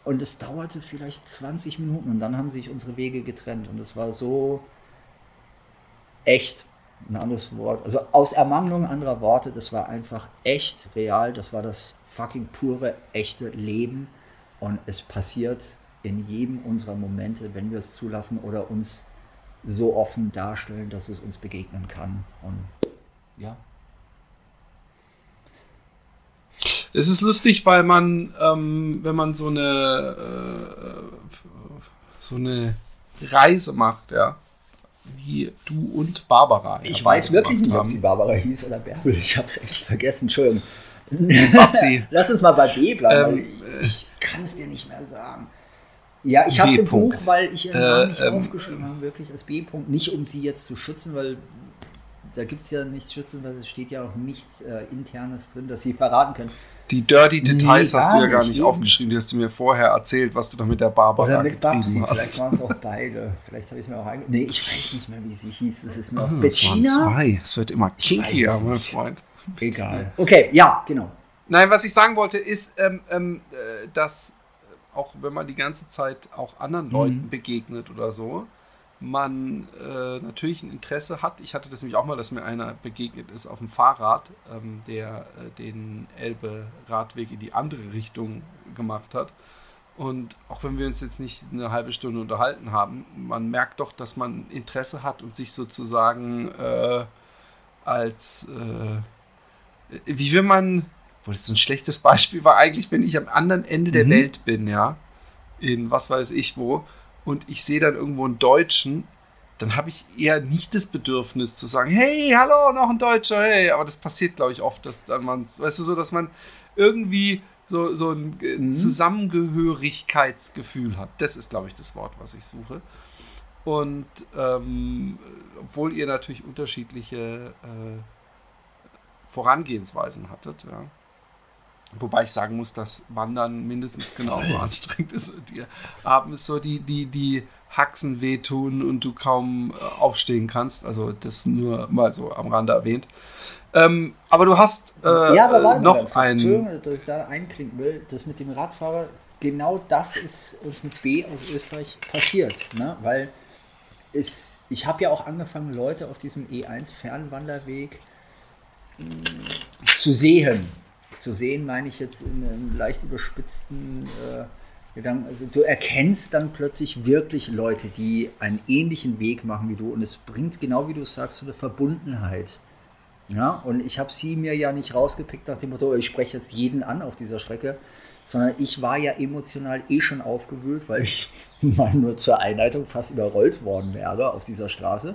Und es dauerte vielleicht 20 Minuten und dann haben sich unsere Wege getrennt. Und es war so echt, ein anderes Wort, also aus Ermangelung anderer Worte, das war einfach echt real. Das war das fucking pure, echte Leben. Und es passiert in jedem unserer Momente, wenn wir es zulassen oder uns so offen darstellen, dass es uns begegnen kann. Und ja. Es ist lustig, weil man, ähm, wenn man so eine äh, so eine Reise macht, ja, wie du und Barbara. Ich weiß wirklich nicht, haben. ob sie Barbara hieß oder Bärbel. Ich habe es echt vergessen. Entschuldigung. Babsi. *laughs* Lass uns mal bei B bleiben. Ähm, ich kann es dir nicht mehr sagen. Ja, ich habe es im Buch, weil ich ihren Namen nicht äh, ähm, aufgeschrieben habe, wirklich als B-Punkt. Nicht, um sie jetzt zu schützen, weil da gibt es ja nichts schützen, weil es steht ja auch nichts äh, Internes drin, das sie verraten können. Die dirty Details nee, hast du ja gar nicht eben. aufgeschrieben, die hast du mir vorher erzählt, was du da mit der Barbara Oder mit Babsi, hast. Vielleicht waren es auch beide. Vielleicht habe ich es mir auch einge... Nee, ich weiß nicht mehr, wie sie hieß. Das ist mir auch oh, Bettina. Es waren zwei. Es wird immer kinkier, mein Freund. Egal. Okay, ja, genau. Nein, was ich sagen wollte, ist, ähm, ähm, äh, dass auch wenn man die ganze Zeit auch anderen mhm. Leuten begegnet oder so, man äh, natürlich ein Interesse hat. Ich hatte das nämlich auch mal, dass mir einer begegnet ist auf dem Fahrrad, ähm, der äh, den Elbe-Radweg in die andere Richtung gemacht hat. Und auch wenn wir uns jetzt nicht eine halbe Stunde unterhalten haben, man merkt doch, dass man Interesse hat und sich sozusagen äh, als, äh, wie will man, wo das ein schlechtes Beispiel war eigentlich, wenn ich am anderen Ende der mhm. Welt bin, ja, in was weiß ich wo, und ich sehe dann irgendwo einen Deutschen, dann habe ich eher nicht das Bedürfnis zu sagen, hey, hallo, noch ein Deutscher, hey, aber das passiert, glaube ich, oft, dass dann man, weißt du, so, dass man irgendwie so, so ein mhm. Zusammengehörigkeitsgefühl hat. Das ist, glaube ich, das Wort, was ich suche. Und ähm, obwohl ihr natürlich unterschiedliche äh, Vorangehensweisen hattet, ja. Wobei ich sagen muss, dass Wandern mindestens genauso anstrengend ist. Die abends so die, die, die Haxen wehtun und du kaum äh, aufstehen kannst. Also das nur mal so am Rande erwähnt. Ähm, aber du hast äh, ja, aber äh, noch ein... dass ich da einklinken will. Das mit dem Radfahrer, genau das ist uns mit B aus Österreich passiert. Ne? Weil es, ich habe ja auch angefangen, Leute auf diesem E1-Fernwanderweg zu sehen zu sehen, meine ich jetzt in einem leicht überspitzten äh, Gedanken. Also du erkennst dann plötzlich wirklich Leute, die einen ähnlichen Weg machen wie du und es bringt genau wie du sagst so eine Verbundenheit. Ja, und ich habe sie mir ja nicht rausgepickt nach dem Motto, ich spreche jetzt jeden an auf dieser Strecke, sondern ich war ja emotional eh schon aufgewühlt, weil ich *laughs* mal nur zur Einleitung fast überrollt worden wäre auf dieser Straße.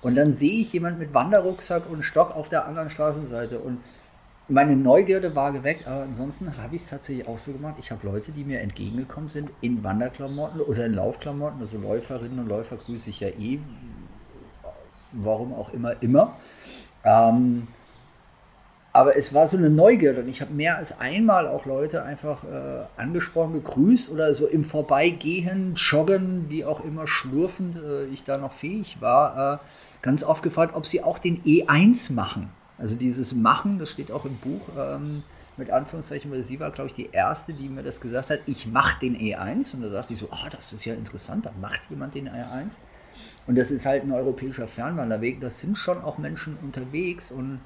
Und dann sehe ich jemand mit Wanderrucksack und Stock auf der anderen Straßenseite und meine Neugierde war geweckt, aber ansonsten habe ich es tatsächlich auch so gemacht. Ich habe Leute, die mir entgegengekommen sind in Wanderklamotten oder in Laufklamotten, also Läuferinnen und Läufer grüße ich ja eh, warum auch immer, immer. Ähm, aber es war so eine Neugierde und ich habe mehr als einmal auch Leute einfach äh, angesprochen, gegrüßt oder so im Vorbeigehen, Joggen, wie auch immer, schlurfend äh, ich da noch fähig war, äh, ganz oft gefragt, ob sie auch den E1 machen. Also dieses Machen, das steht auch im Buch ähm, mit Anführungszeichen, weil sie war, glaube ich, die Erste, die mir das gesagt hat, ich mache den E1. Und da sagte ich so, ah, das ist ja interessant, da macht jemand den E1. Und das ist halt ein europäischer Fernwanderweg, das sind schon auch Menschen unterwegs und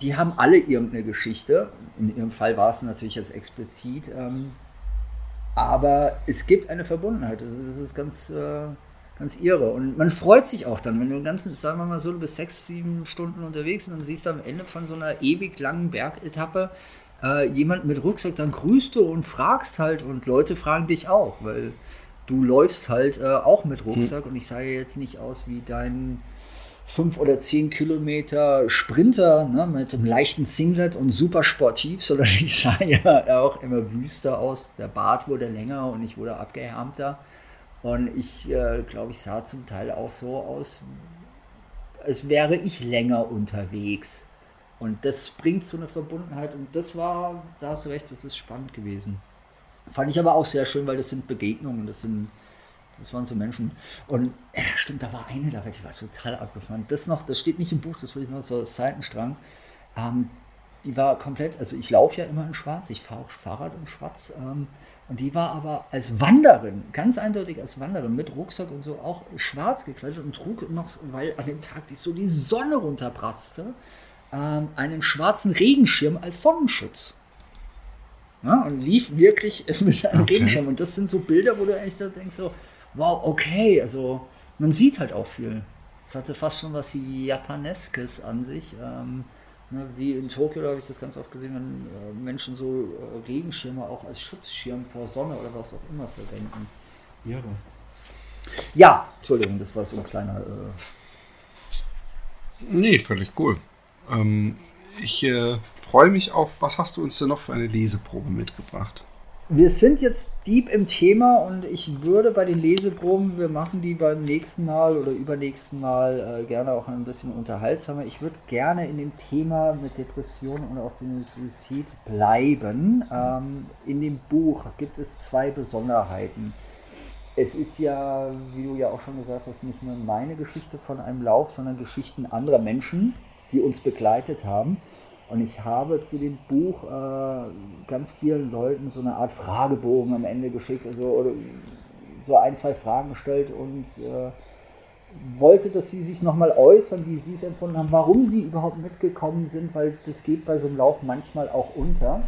die haben alle irgendeine Geschichte. In ihrem Fall war es natürlich jetzt explizit. Ähm, aber es gibt eine Verbundenheit. Das ist, ist ganz... Äh, ganz irre. Und man freut sich auch dann, wenn du den ganzen, sagen wir mal so, du bist sechs, sieben Stunden unterwegs und dann siehst du am Ende von so einer ewig langen Bergetappe, äh, jemand mit Rucksack, dann grüßt du und fragst halt und Leute fragen dich auch, weil du läufst halt äh, auch mit Rucksack und ich sah ja jetzt nicht aus wie dein fünf oder zehn Kilometer Sprinter ne, mit einem leichten Singlet und super sportiv, sondern *laughs* ich sah ja auch immer wüster aus. Der Bart wurde länger und ich wurde abgehärmter. Und ich äh, glaube, ich sah zum Teil auch so aus, als wäre ich länger unterwegs. Und das bringt so eine Verbundenheit. Und das war, da hast du recht, das ist spannend gewesen. Fand ich aber auch sehr schön, weil das sind Begegnungen, das sind, das waren so Menschen. Und ja, stimmt, da war eine, da ich war total abgefahren. Das noch, das steht nicht im Buch, das will ich noch so als Seitenstrang. Ähm, die war komplett, also ich laufe ja immer in Schwarz, ich fahre auch Fahrrad in Schwarz. Ähm, und die war aber als Wanderin, ganz eindeutig als Wanderin, mit Rucksack und so auch schwarz gekleidet und trug noch, weil an dem Tag die so die Sonne runterbratzte, ähm, einen schwarzen Regenschirm als Sonnenschutz. Ja, und lief wirklich *laughs* mit einem okay. Regenschirm. Und das sind so Bilder, wo du eigentlich so denkst, so, wow, okay, also man sieht halt auch viel. Es hatte fast schon was Japaneskes an sich. Ähm, wie in Tokio, da habe ich das ganz oft gesehen, wenn äh, Menschen so äh, Regenschirme auch als Schutzschirm vor Sonne oder was auch immer verwenden. Ja, ja Entschuldigung, das war so ein kleiner. Äh nee, völlig cool. Ähm, ich äh, freue mich auf, was hast du uns denn noch für eine Leseprobe mitgebracht? Wir sind jetzt deep im Thema und ich würde bei den Leseproben, wir machen die beim nächsten Mal oder übernächsten Mal äh, gerne auch ein bisschen unterhaltsamer. Ich würde gerne in dem Thema mit Depression und auch dem Suizid bleiben. Ähm, in dem Buch gibt es zwei Besonderheiten. Es ist ja, wie du ja auch schon gesagt hast, nicht nur meine Geschichte von einem Lauf, sondern Geschichten anderer Menschen, die uns begleitet haben. Und ich habe zu dem Buch äh, ganz vielen Leuten so eine Art Fragebogen am Ende geschickt, also oder so ein, zwei Fragen gestellt und äh, wollte, dass sie sich nochmal äußern, wie sie es empfunden haben, warum sie überhaupt mitgekommen sind, weil das geht bei so einem Lauf manchmal auch unter.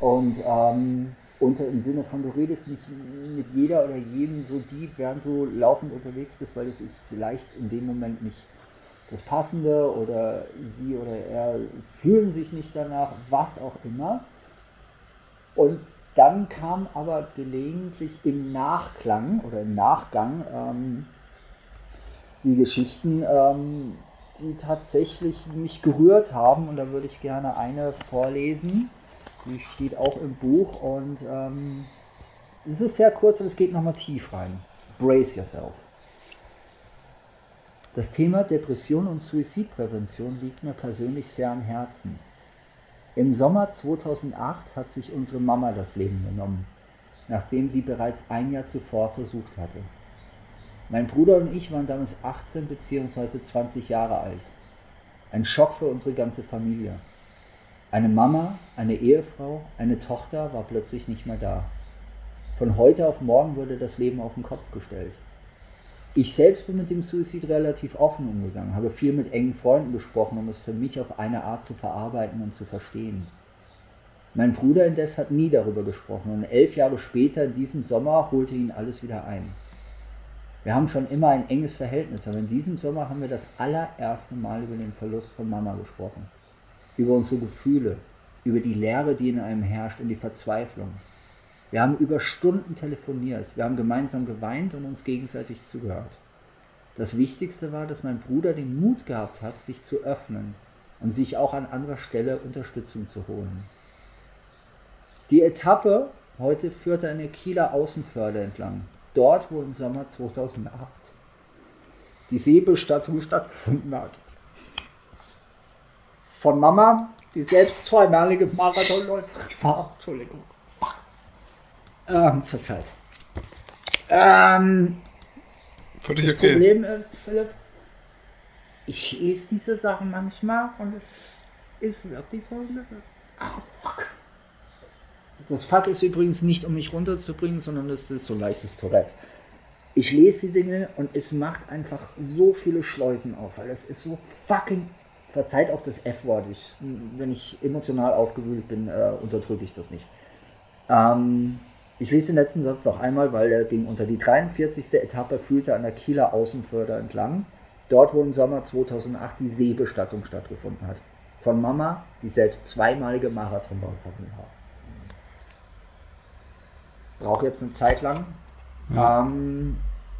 Und ähm, unter im Sinne von, du redest nicht mit jeder oder jedem so deep, während du laufend unterwegs bist, weil das ist vielleicht in dem Moment nicht das Passende oder sie oder er fühlen sich nicht danach, was auch immer. Und dann kam aber gelegentlich im Nachklang oder im Nachgang ähm, die Geschichten, ähm, die tatsächlich mich gerührt haben. Und da würde ich gerne eine vorlesen. Die steht auch im Buch und ähm, es ist sehr kurz und es geht nochmal tief rein. Brace yourself. Das Thema Depression und Suizidprävention liegt mir persönlich sehr am Herzen. Im Sommer 2008 hat sich unsere Mama das Leben genommen, nachdem sie bereits ein Jahr zuvor versucht hatte. Mein Bruder und ich waren damals 18 bzw. 20 Jahre alt. Ein Schock für unsere ganze Familie. Eine Mama, eine Ehefrau, eine Tochter war plötzlich nicht mehr da. Von heute auf morgen wurde das Leben auf den Kopf gestellt. Ich selbst bin mit dem Suizid relativ offen umgegangen, habe viel mit engen Freunden gesprochen, um es für mich auf eine Art zu verarbeiten und zu verstehen. Mein Bruder indes hat nie darüber gesprochen und elf Jahre später in diesem Sommer holte ihn alles wieder ein. Wir haben schon immer ein enges Verhältnis, aber in diesem Sommer haben wir das allererste Mal über den Verlust von Mama gesprochen. Über unsere Gefühle, über die Leere, die in einem herrscht und die Verzweiflung. Wir haben über Stunden telefoniert, wir haben gemeinsam geweint und uns gegenseitig zugehört. Das Wichtigste war, dass mein Bruder den Mut gehabt hat, sich zu öffnen und sich auch an anderer Stelle Unterstützung zu holen. Die Etappe heute führte eine Kieler Außenförde entlang, dort wo im Sommer 2008 die Seebestattung stattgefunden hat. Von Mama, die selbst zweimalige Marathonläuferin war. Entschuldigung. Ähm, verzeiht. Ähm, Völlig das okay. Problem ist, Philipp, ich lese diese Sachen manchmal und es ist wirklich so, das ist. Ah, fuck. Das Fuck ist übrigens nicht, um mich runterzubringen, sondern das ist so ein leichtes Tourette. Ich lese die Dinge und es macht einfach so viele Schleusen auf, weil es ist so fucking. Verzeiht auch das F-Wort. Wenn ich emotional aufgewühlt bin, äh, unterdrücke ich das nicht. Ähm, ich lese den letzten Satz noch einmal, weil er ging unter die 43. Etappe führte an der Kieler Außenförder entlang, dort wo im Sommer 2008 die Seebestattung stattgefunden hat. von Mama, die selbst zweimalige Marathonläuferin war. Brauche jetzt eine Zeit lang. Ja. Ähm,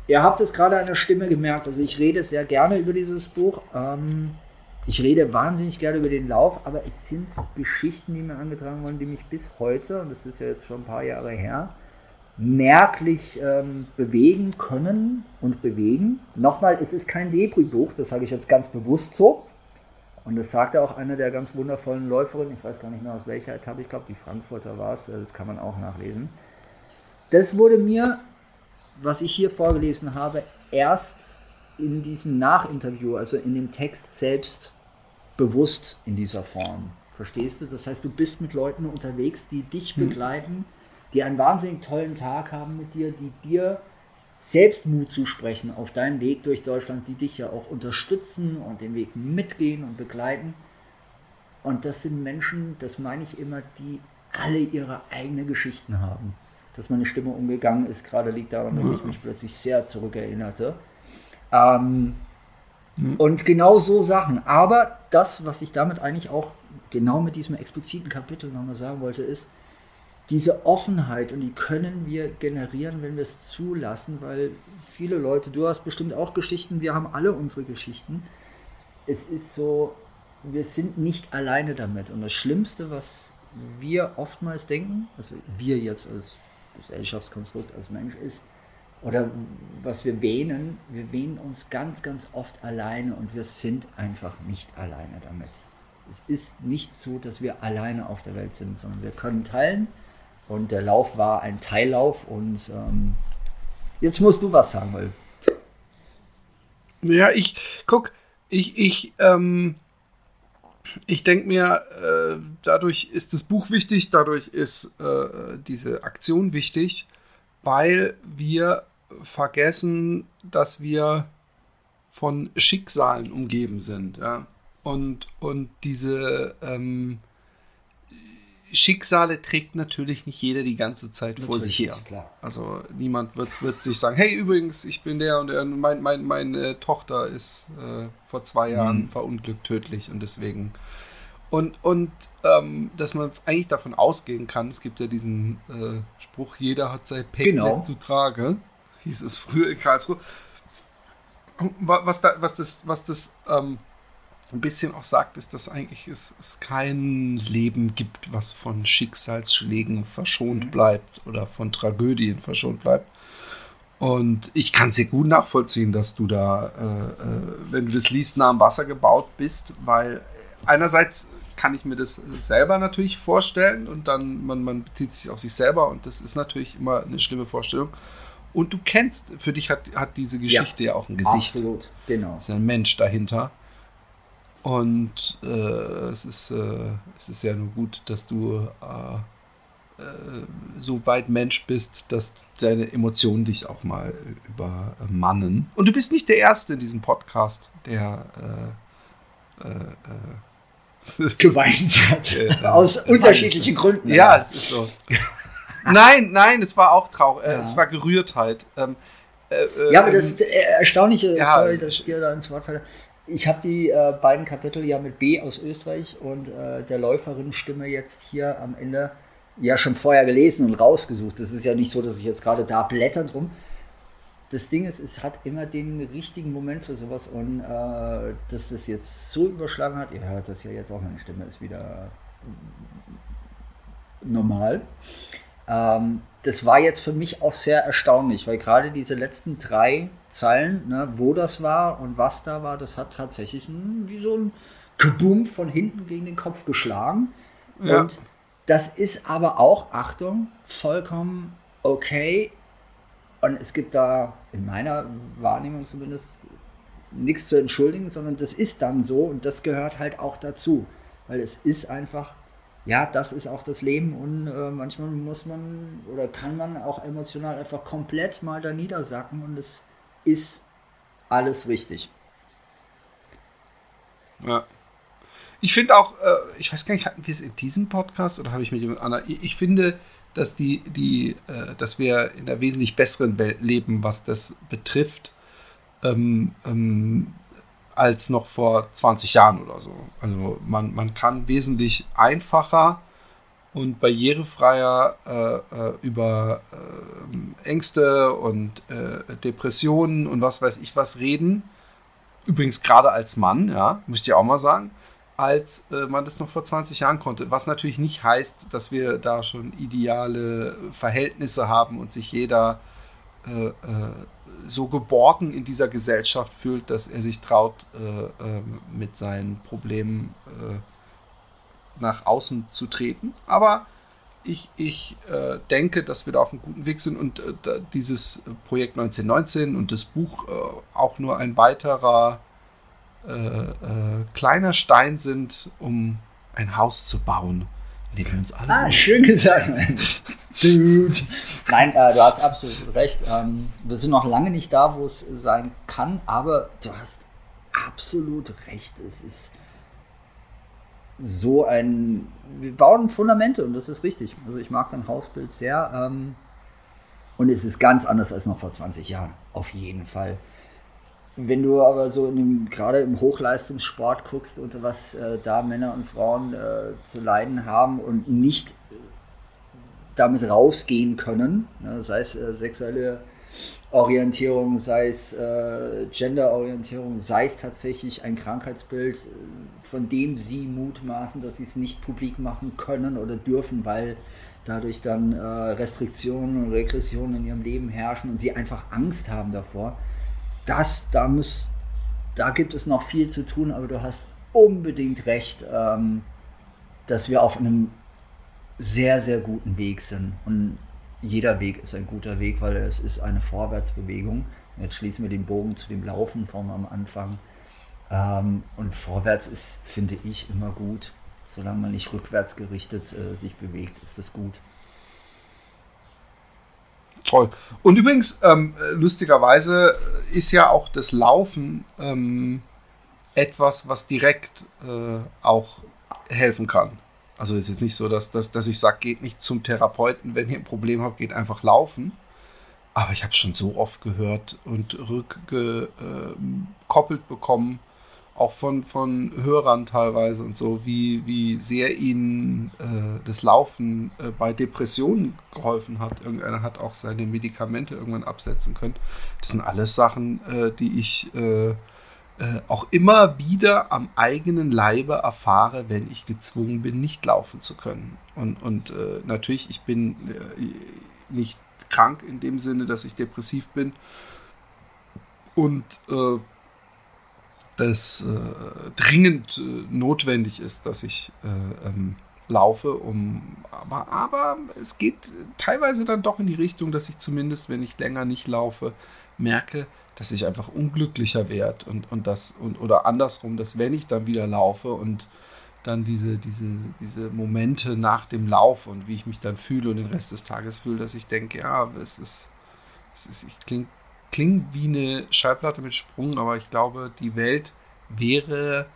ihr habt es gerade an der Stimme gemerkt, also ich rede sehr gerne über dieses Buch. Ähm, ich rede wahnsinnig gerne über den Lauf, aber es sind Geschichten, die mir angetragen wurden, die mich bis heute, und das ist ja jetzt schon ein paar Jahre her, merklich ähm, bewegen können und bewegen. Nochmal, es ist kein Debris-Buch, das sage ich jetzt ganz bewusst so. Und das sagte auch eine der ganz wundervollen Läuferinnen, ich weiß gar nicht mehr aus welcher Etappe, ich glaube die Frankfurter war es, äh, das kann man auch nachlesen. Das wurde mir, was ich hier vorgelesen habe, erst in diesem Nachinterview, also in dem Text selbst bewusst in dieser Form. Verstehst du? Das heißt, du bist mit Leuten unterwegs, die dich hm. begleiten, die einen wahnsinnig tollen Tag haben mit dir, die dir selbst Mut zusprechen auf deinem Weg durch Deutschland, die dich ja auch unterstützen und den Weg mitgehen und begleiten. Und das sind Menschen, das meine ich immer, die alle ihre eigenen Geschichten haben. Dass meine Stimme umgegangen ist, gerade liegt daran, dass ich mich plötzlich sehr zurückerinnerte. Ähm, hm. Und genau so Sachen. Aber das, was ich damit eigentlich auch genau mit diesem expliziten Kapitel nochmal sagen wollte, ist, diese Offenheit und die können wir generieren, wenn wir es zulassen, weil viele Leute, du hast bestimmt auch Geschichten, wir haben alle unsere Geschichten. Es ist so, wir sind nicht alleine damit. Und das Schlimmste, was wir oftmals denken, also wir jetzt als Gesellschaftskonstrukt, als Mensch, ist, oder was wir wähnen, wir wähnen uns ganz, ganz oft alleine und wir sind einfach nicht alleine damit. Es ist nicht so, dass wir alleine auf der Welt sind, sondern wir können teilen und der Lauf war ein Teillauf und ähm, jetzt musst du was sagen, weil. Ja, ich, guck, ich, ich, ähm, ich denke mir, äh, dadurch ist das Buch wichtig, dadurch ist äh, diese Aktion wichtig weil wir vergessen, dass wir von Schicksalen umgeben sind. Ja? Und, und diese ähm, Schicksale trägt natürlich nicht jeder die ganze Zeit natürlich, vor sich her. Klar. Also niemand wird, wird sich sagen, hey übrigens, ich bin der und der, mein, mein, meine Tochter ist äh, vor zwei Jahren mhm. verunglückt tödlich und deswegen und, und ähm, dass man eigentlich davon ausgehen kann, es gibt ja diesen äh, Spruch, jeder hat sein Päckchen genau. zu tragen, hieß es früher in Karlsruhe. Was, da, was das, was das ähm, ein bisschen auch sagt, ist, dass eigentlich es, es kein Leben gibt, was von Schicksalsschlägen verschont mhm. bleibt oder von Tragödien verschont bleibt. Und ich kann sehr gut nachvollziehen, dass du da, äh, äh, wenn du das liest, nah am Wasser gebaut bist, weil einerseits kann ich mir das selber natürlich vorstellen und dann man, man bezieht sich auf sich selber und das ist natürlich immer eine schlimme Vorstellung. Und du kennst, für dich hat, hat diese Geschichte ja, ja auch ein Gesicht. Absolut, genau. Es ist ein Mensch dahinter. Und äh, es, ist, äh, es ist ja nur gut, dass du äh, äh so weit Mensch bist, dass deine Emotionen dich auch mal übermannen. Und du bist nicht der Erste in diesem Podcast, der äh, äh, *laughs* geweint hat. *laughs* Aus unterschiedlichen Gründen. Ja, es ist so. Nein, nein, es war auch traurig. Äh, ja. Es war Gerührtheit. Ähm, äh, äh, ja, aber das ähm, Erstaunliche, ja, sorry, dass ich dir da ins Wort falle. Ich habe die äh, beiden Kapitel ja mit B aus Österreich und äh, der Läuferin-Stimme jetzt hier am Ende ja schon vorher gelesen und rausgesucht. Das ist ja nicht so, dass ich jetzt gerade da blätter drum das Ding ist, es hat immer den richtigen Moment für sowas und äh, dass das jetzt so überschlagen hat, ihr hört das ja jetzt auch, meine Stimme ist wieder normal. Ähm, das war jetzt für mich auch sehr erstaunlich, weil gerade diese letzten drei Zeilen, ne, wo das war und was da war, das hat tatsächlich ein, wie so ein Kabum von hinten gegen den Kopf geschlagen. Ja. Und das ist aber auch, Achtung, vollkommen okay und es gibt da in meiner Wahrnehmung zumindest nichts zu entschuldigen, sondern das ist dann so und das gehört halt auch dazu. Weil es ist einfach, ja, das ist auch das Leben und äh, manchmal muss man oder kann man auch emotional einfach komplett mal da niedersacken und es ist alles richtig. Ja. Ich finde auch, äh, ich weiß gar nicht, hatten wir es in diesem Podcast oder habe ich mit jemand anderem? Ich, ich finde, dass die, die, äh, dass wir in einer wesentlich besseren Welt leben, was das betrifft. Ähm, ähm, als noch vor 20 Jahren oder so. Also man, man kann wesentlich einfacher und barrierefreier äh, äh, über äh, Ängste und äh, Depressionen und was weiß ich was reden. Übrigens gerade als Mann, ja, möchte ich auch mal sagen, als äh, man das noch vor 20 Jahren konnte. Was natürlich nicht heißt, dass wir da schon ideale Verhältnisse haben und sich jeder äh, so geborgen in dieser Gesellschaft fühlt, dass er sich traut, ähm, mit seinen Problemen nach außen zu treten. Aber ich, ich äh, denke, dass wir da auf einem guten Weg sind und äh, dieses Projekt 1919 und das Buch äh, auch nur ein weiterer äh, äh, kleiner Stein sind, um ein Haus zu bauen, in dem wir uns alle. Ah, schön gesagt, Dude. Nein, äh, du hast absolut recht. Ähm, wir sind noch lange nicht da, wo es sein kann, aber du hast absolut recht. Es ist so ein. Wir bauen Fundamente und das ist richtig. Also ich mag dein Hausbild sehr. Ähm, und es ist ganz anders als noch vor 20 Jahren. Auf jeden Fall. Wenn du aber so dem, gerade im Hochleistungssport guckst, unter was äh, da Männer und Frauen äh, zu leiden haben und nicht damit rausgehen können, ne, sei es äh, sexuelle Orientierung, sei es äh, Genderorientierung, sei es tatsächlich ein Krankheitsbild, äh, von dem sie mutmaßen, dass sie es nicht publik machen können oder dürfen, weil dadurch dann äh, Restriktionen und Regressionen in ihrem Leben herrschen und sie einfach Angst haben davor. Das, da muss, da gibt es noch viel zu tun, aber du hast unbedingt recht, ähm, dass wir auf einem sehr, sehr guten Weg sind. Und jeder Weg ist ein guter Weg, weil es ist eine Vorwärtsbewegung. Jetzt schließen wir den Bogen zu dem Laufen vom am Anfang. Ähm, und vorwärts ist, finde ich, immer gut. Solange man nicht rückwärts gerichtet äh, sich bewegt, ist das gut. Toll. Und übrigens, ähm, lustigerweise ist ja auch das Laufen ähm, etwas, was direkt äh, auch helfen kann. Also ist jetzt nicht so, dass, dass, dass ich sage, geht nicht zum Therapeuten, wenn ihr ein Problem habt, geht einfach laufen. Aber ich habe es schon so oft gehört und rückgekoppelt bekommen, auch von, von Hörern teilweise und so, wie, wie sehr ihnen äh, das Laufen äh, bei Depressionen geholfen hat. Irgendeiner hat auch seine Medikamente irgendwann absetzen können. Das sind alles Sachen, äh, die ich äh, äh, auch immer wieder am eigenen Leibe erfahre, wenn ich gezwungen bin, nicht laufen zu können. Und, und äh, natürlich, ich bin nicht krank in dem Sinne, dass ich depressiv bin. Und das äh, dringend notwendig ist, dass ich ähm, laufe, um aber, aber es geht teilweise dann doch in die Richtung, dass ich zumindest, wenn ich länger nicht laufe, merke, dass ich einfach unglücklicher werde und, und das und oder andersrum, dass wenn ich dann wieder laufe und dann diese, diese, diese Momente nach dem Lauf und wie ich mich dann fühle und den Rest des Tages fühle, dass ich denke, ja, es ist, es ist ich klinge kling wie eine Schallplatte mit Sprung, aber ich glaube, die Welt wäre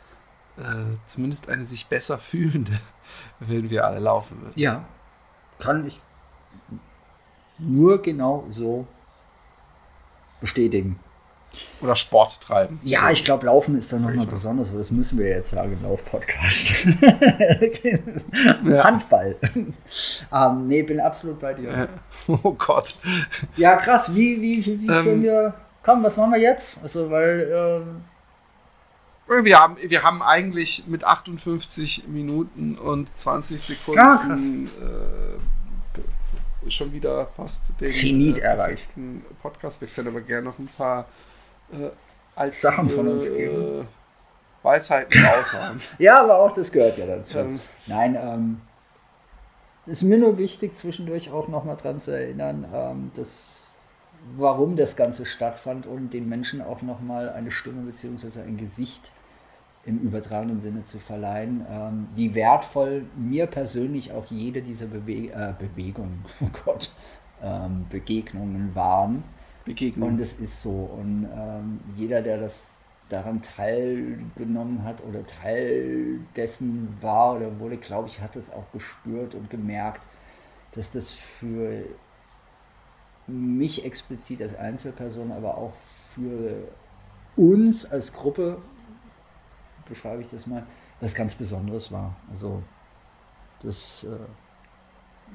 äh, zumindest eine sich besser fühlende, *laughs* wenn wir alle laufen würden. Ja, kann ich nur genau so bestätigen. Oder Sport treiben. Ja, ich glaube, Laufen ist dann nochmal besonders. Das müssen wir jetzt sagen im Lauf-Podcast. ja. Handball. ähm, nee, bin absolut bei dir. *laughs* Oh Gott. Ja, krass. Wie, wie, wie, wie ähm, wir. Komm, was machen wir jetzt? Also, weil. Ähm, wir haben, wir haben eigentlich mit 58 Minuten und 20 Sekunden ja, äh, schon wieder fast den Zenit äh, erreicht. Podcast. Wir können aber gerne noch ein paar äh, als Sachen von uns geben. Äh, Weisheiten raushauen. *laughs* ja, aber auch das gehört ja dazu. Ähm, Nein, ähm, ist mir nur wichtig, zwischendurch auch nochmal dran zu erinnern, ähm, dass, warum das Ganze stattfand und den Menschen auch nochmal eine Stimme bzw. ein Gesicht im übertragenen Sinne zu verleihen, ähm, wie wertvoll mir persönlich auch jede dieser Bewe äh, Bewegungen, *laughs* oh Gott, ähm, Begegnungen waren. Begegnung. Und es ist so. Und ähm, jeder, der das daran teilgenommen hat oder Teil dessen war oder wurde, glaube ich, hat das auch gespürt und gemerkt, dass das für mich explizit als Einzelperson, aber auch für uns als Gruppe beschreibe ich das mal, was ganz Besonderes war. Also das äh,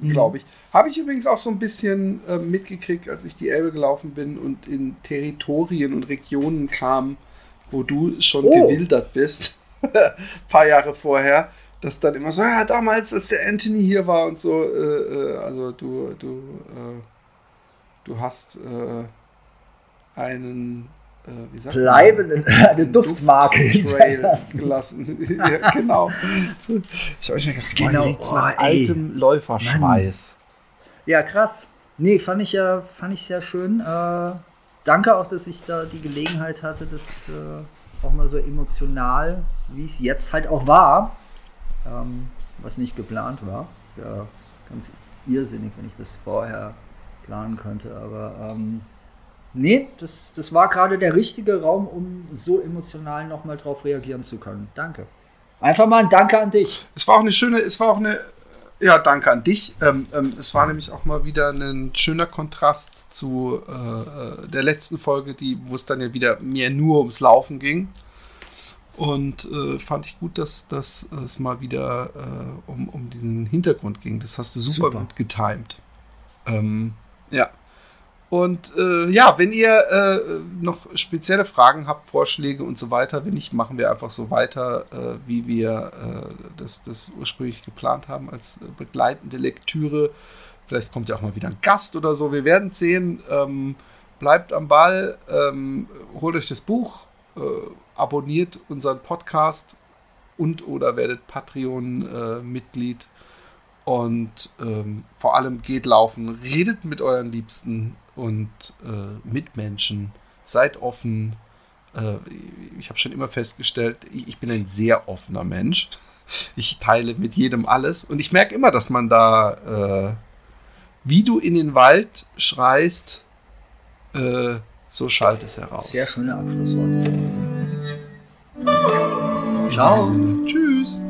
glaube ich. Habe ich übrigens auch so ein bisschen äh, mitgekriegt, als ich die Elbe gelaufen bin und in Territorien und Regionen kam, wo du schon Oh. gewildert bist, ein *laughs* paar Jahre vorher, dass dann immer so, ja, damals, als der Anthony hier war und so, äh, äh, also du, du, äh, du hast äh, einen, äh, wie sagt man? bleibenden, eine Duftmarke hinterlassen. gelassen. *laughs* ja, genau. Ich habe mich gedacht, Genau. genau, jetzt nach Oh, ey. altem Läuferschweiß. Ja, krass. Nee, fand ich ja, fand ich sehr schön. Äh, danke auch, dass ich da die Gelegenheit hatte, das äh, auch mal so emotional, wie es jetzt halt auch war, ähm, was nicht geplant war. Ist ja ganz irrsinnig, wenn ich das vorher planen könnte, aber ähm, nee, das, das war gerade der richtige Raum, um so emotional nochmal drauf reagieren zu können. Danke. Einfach mal ein Danke an dich. Es war auch eine schöne, es war auch eine, ja, danke an dich. Ähm, ähm, es war nämlich auch mal wieder ein schöner Kontrast zu äh, der letzten Folge, die, wo es dann ja wieder mehr nur ums Laufen ging. Und äh, fand ich gut, dass, dass es mal wieder äh, um, um diesen Hintergrund ging. Das hast du super, Super. gut getimt. Ähm, ja. Und äh, ja, wenn ihr äh, noch spezielle Fragen habt, Vorschläge und so weiter, wenn nicht, machen wir einfach so weiter, äh, wie wir äh, das, das ursprünglich geplant haben als äh, begleitende Lektüre. Vielleicht kommt ja auch mal wieder ein Gast oder so. Wir werden sehen. Ähm, bleibt am Ball, ähm, holt euch das Buch, äh, abonniert unseren Podcast und oder werdet Patreon-Mitglied. Und ähm, vor allem geht laufen, redet mit euren Liebsten und äh, Mitmenschen, seid offen. Äh, ich habe schon immer festgestellt, ich, ich bin ein sehr offener Mensch. Ich teile mit jedem alles und ich merke immer, dass man da, äh, wie du in den Wald schreist, äh, so schallt es heraus. Sehr schöne Abschlussworte. Ciao. Tschüss.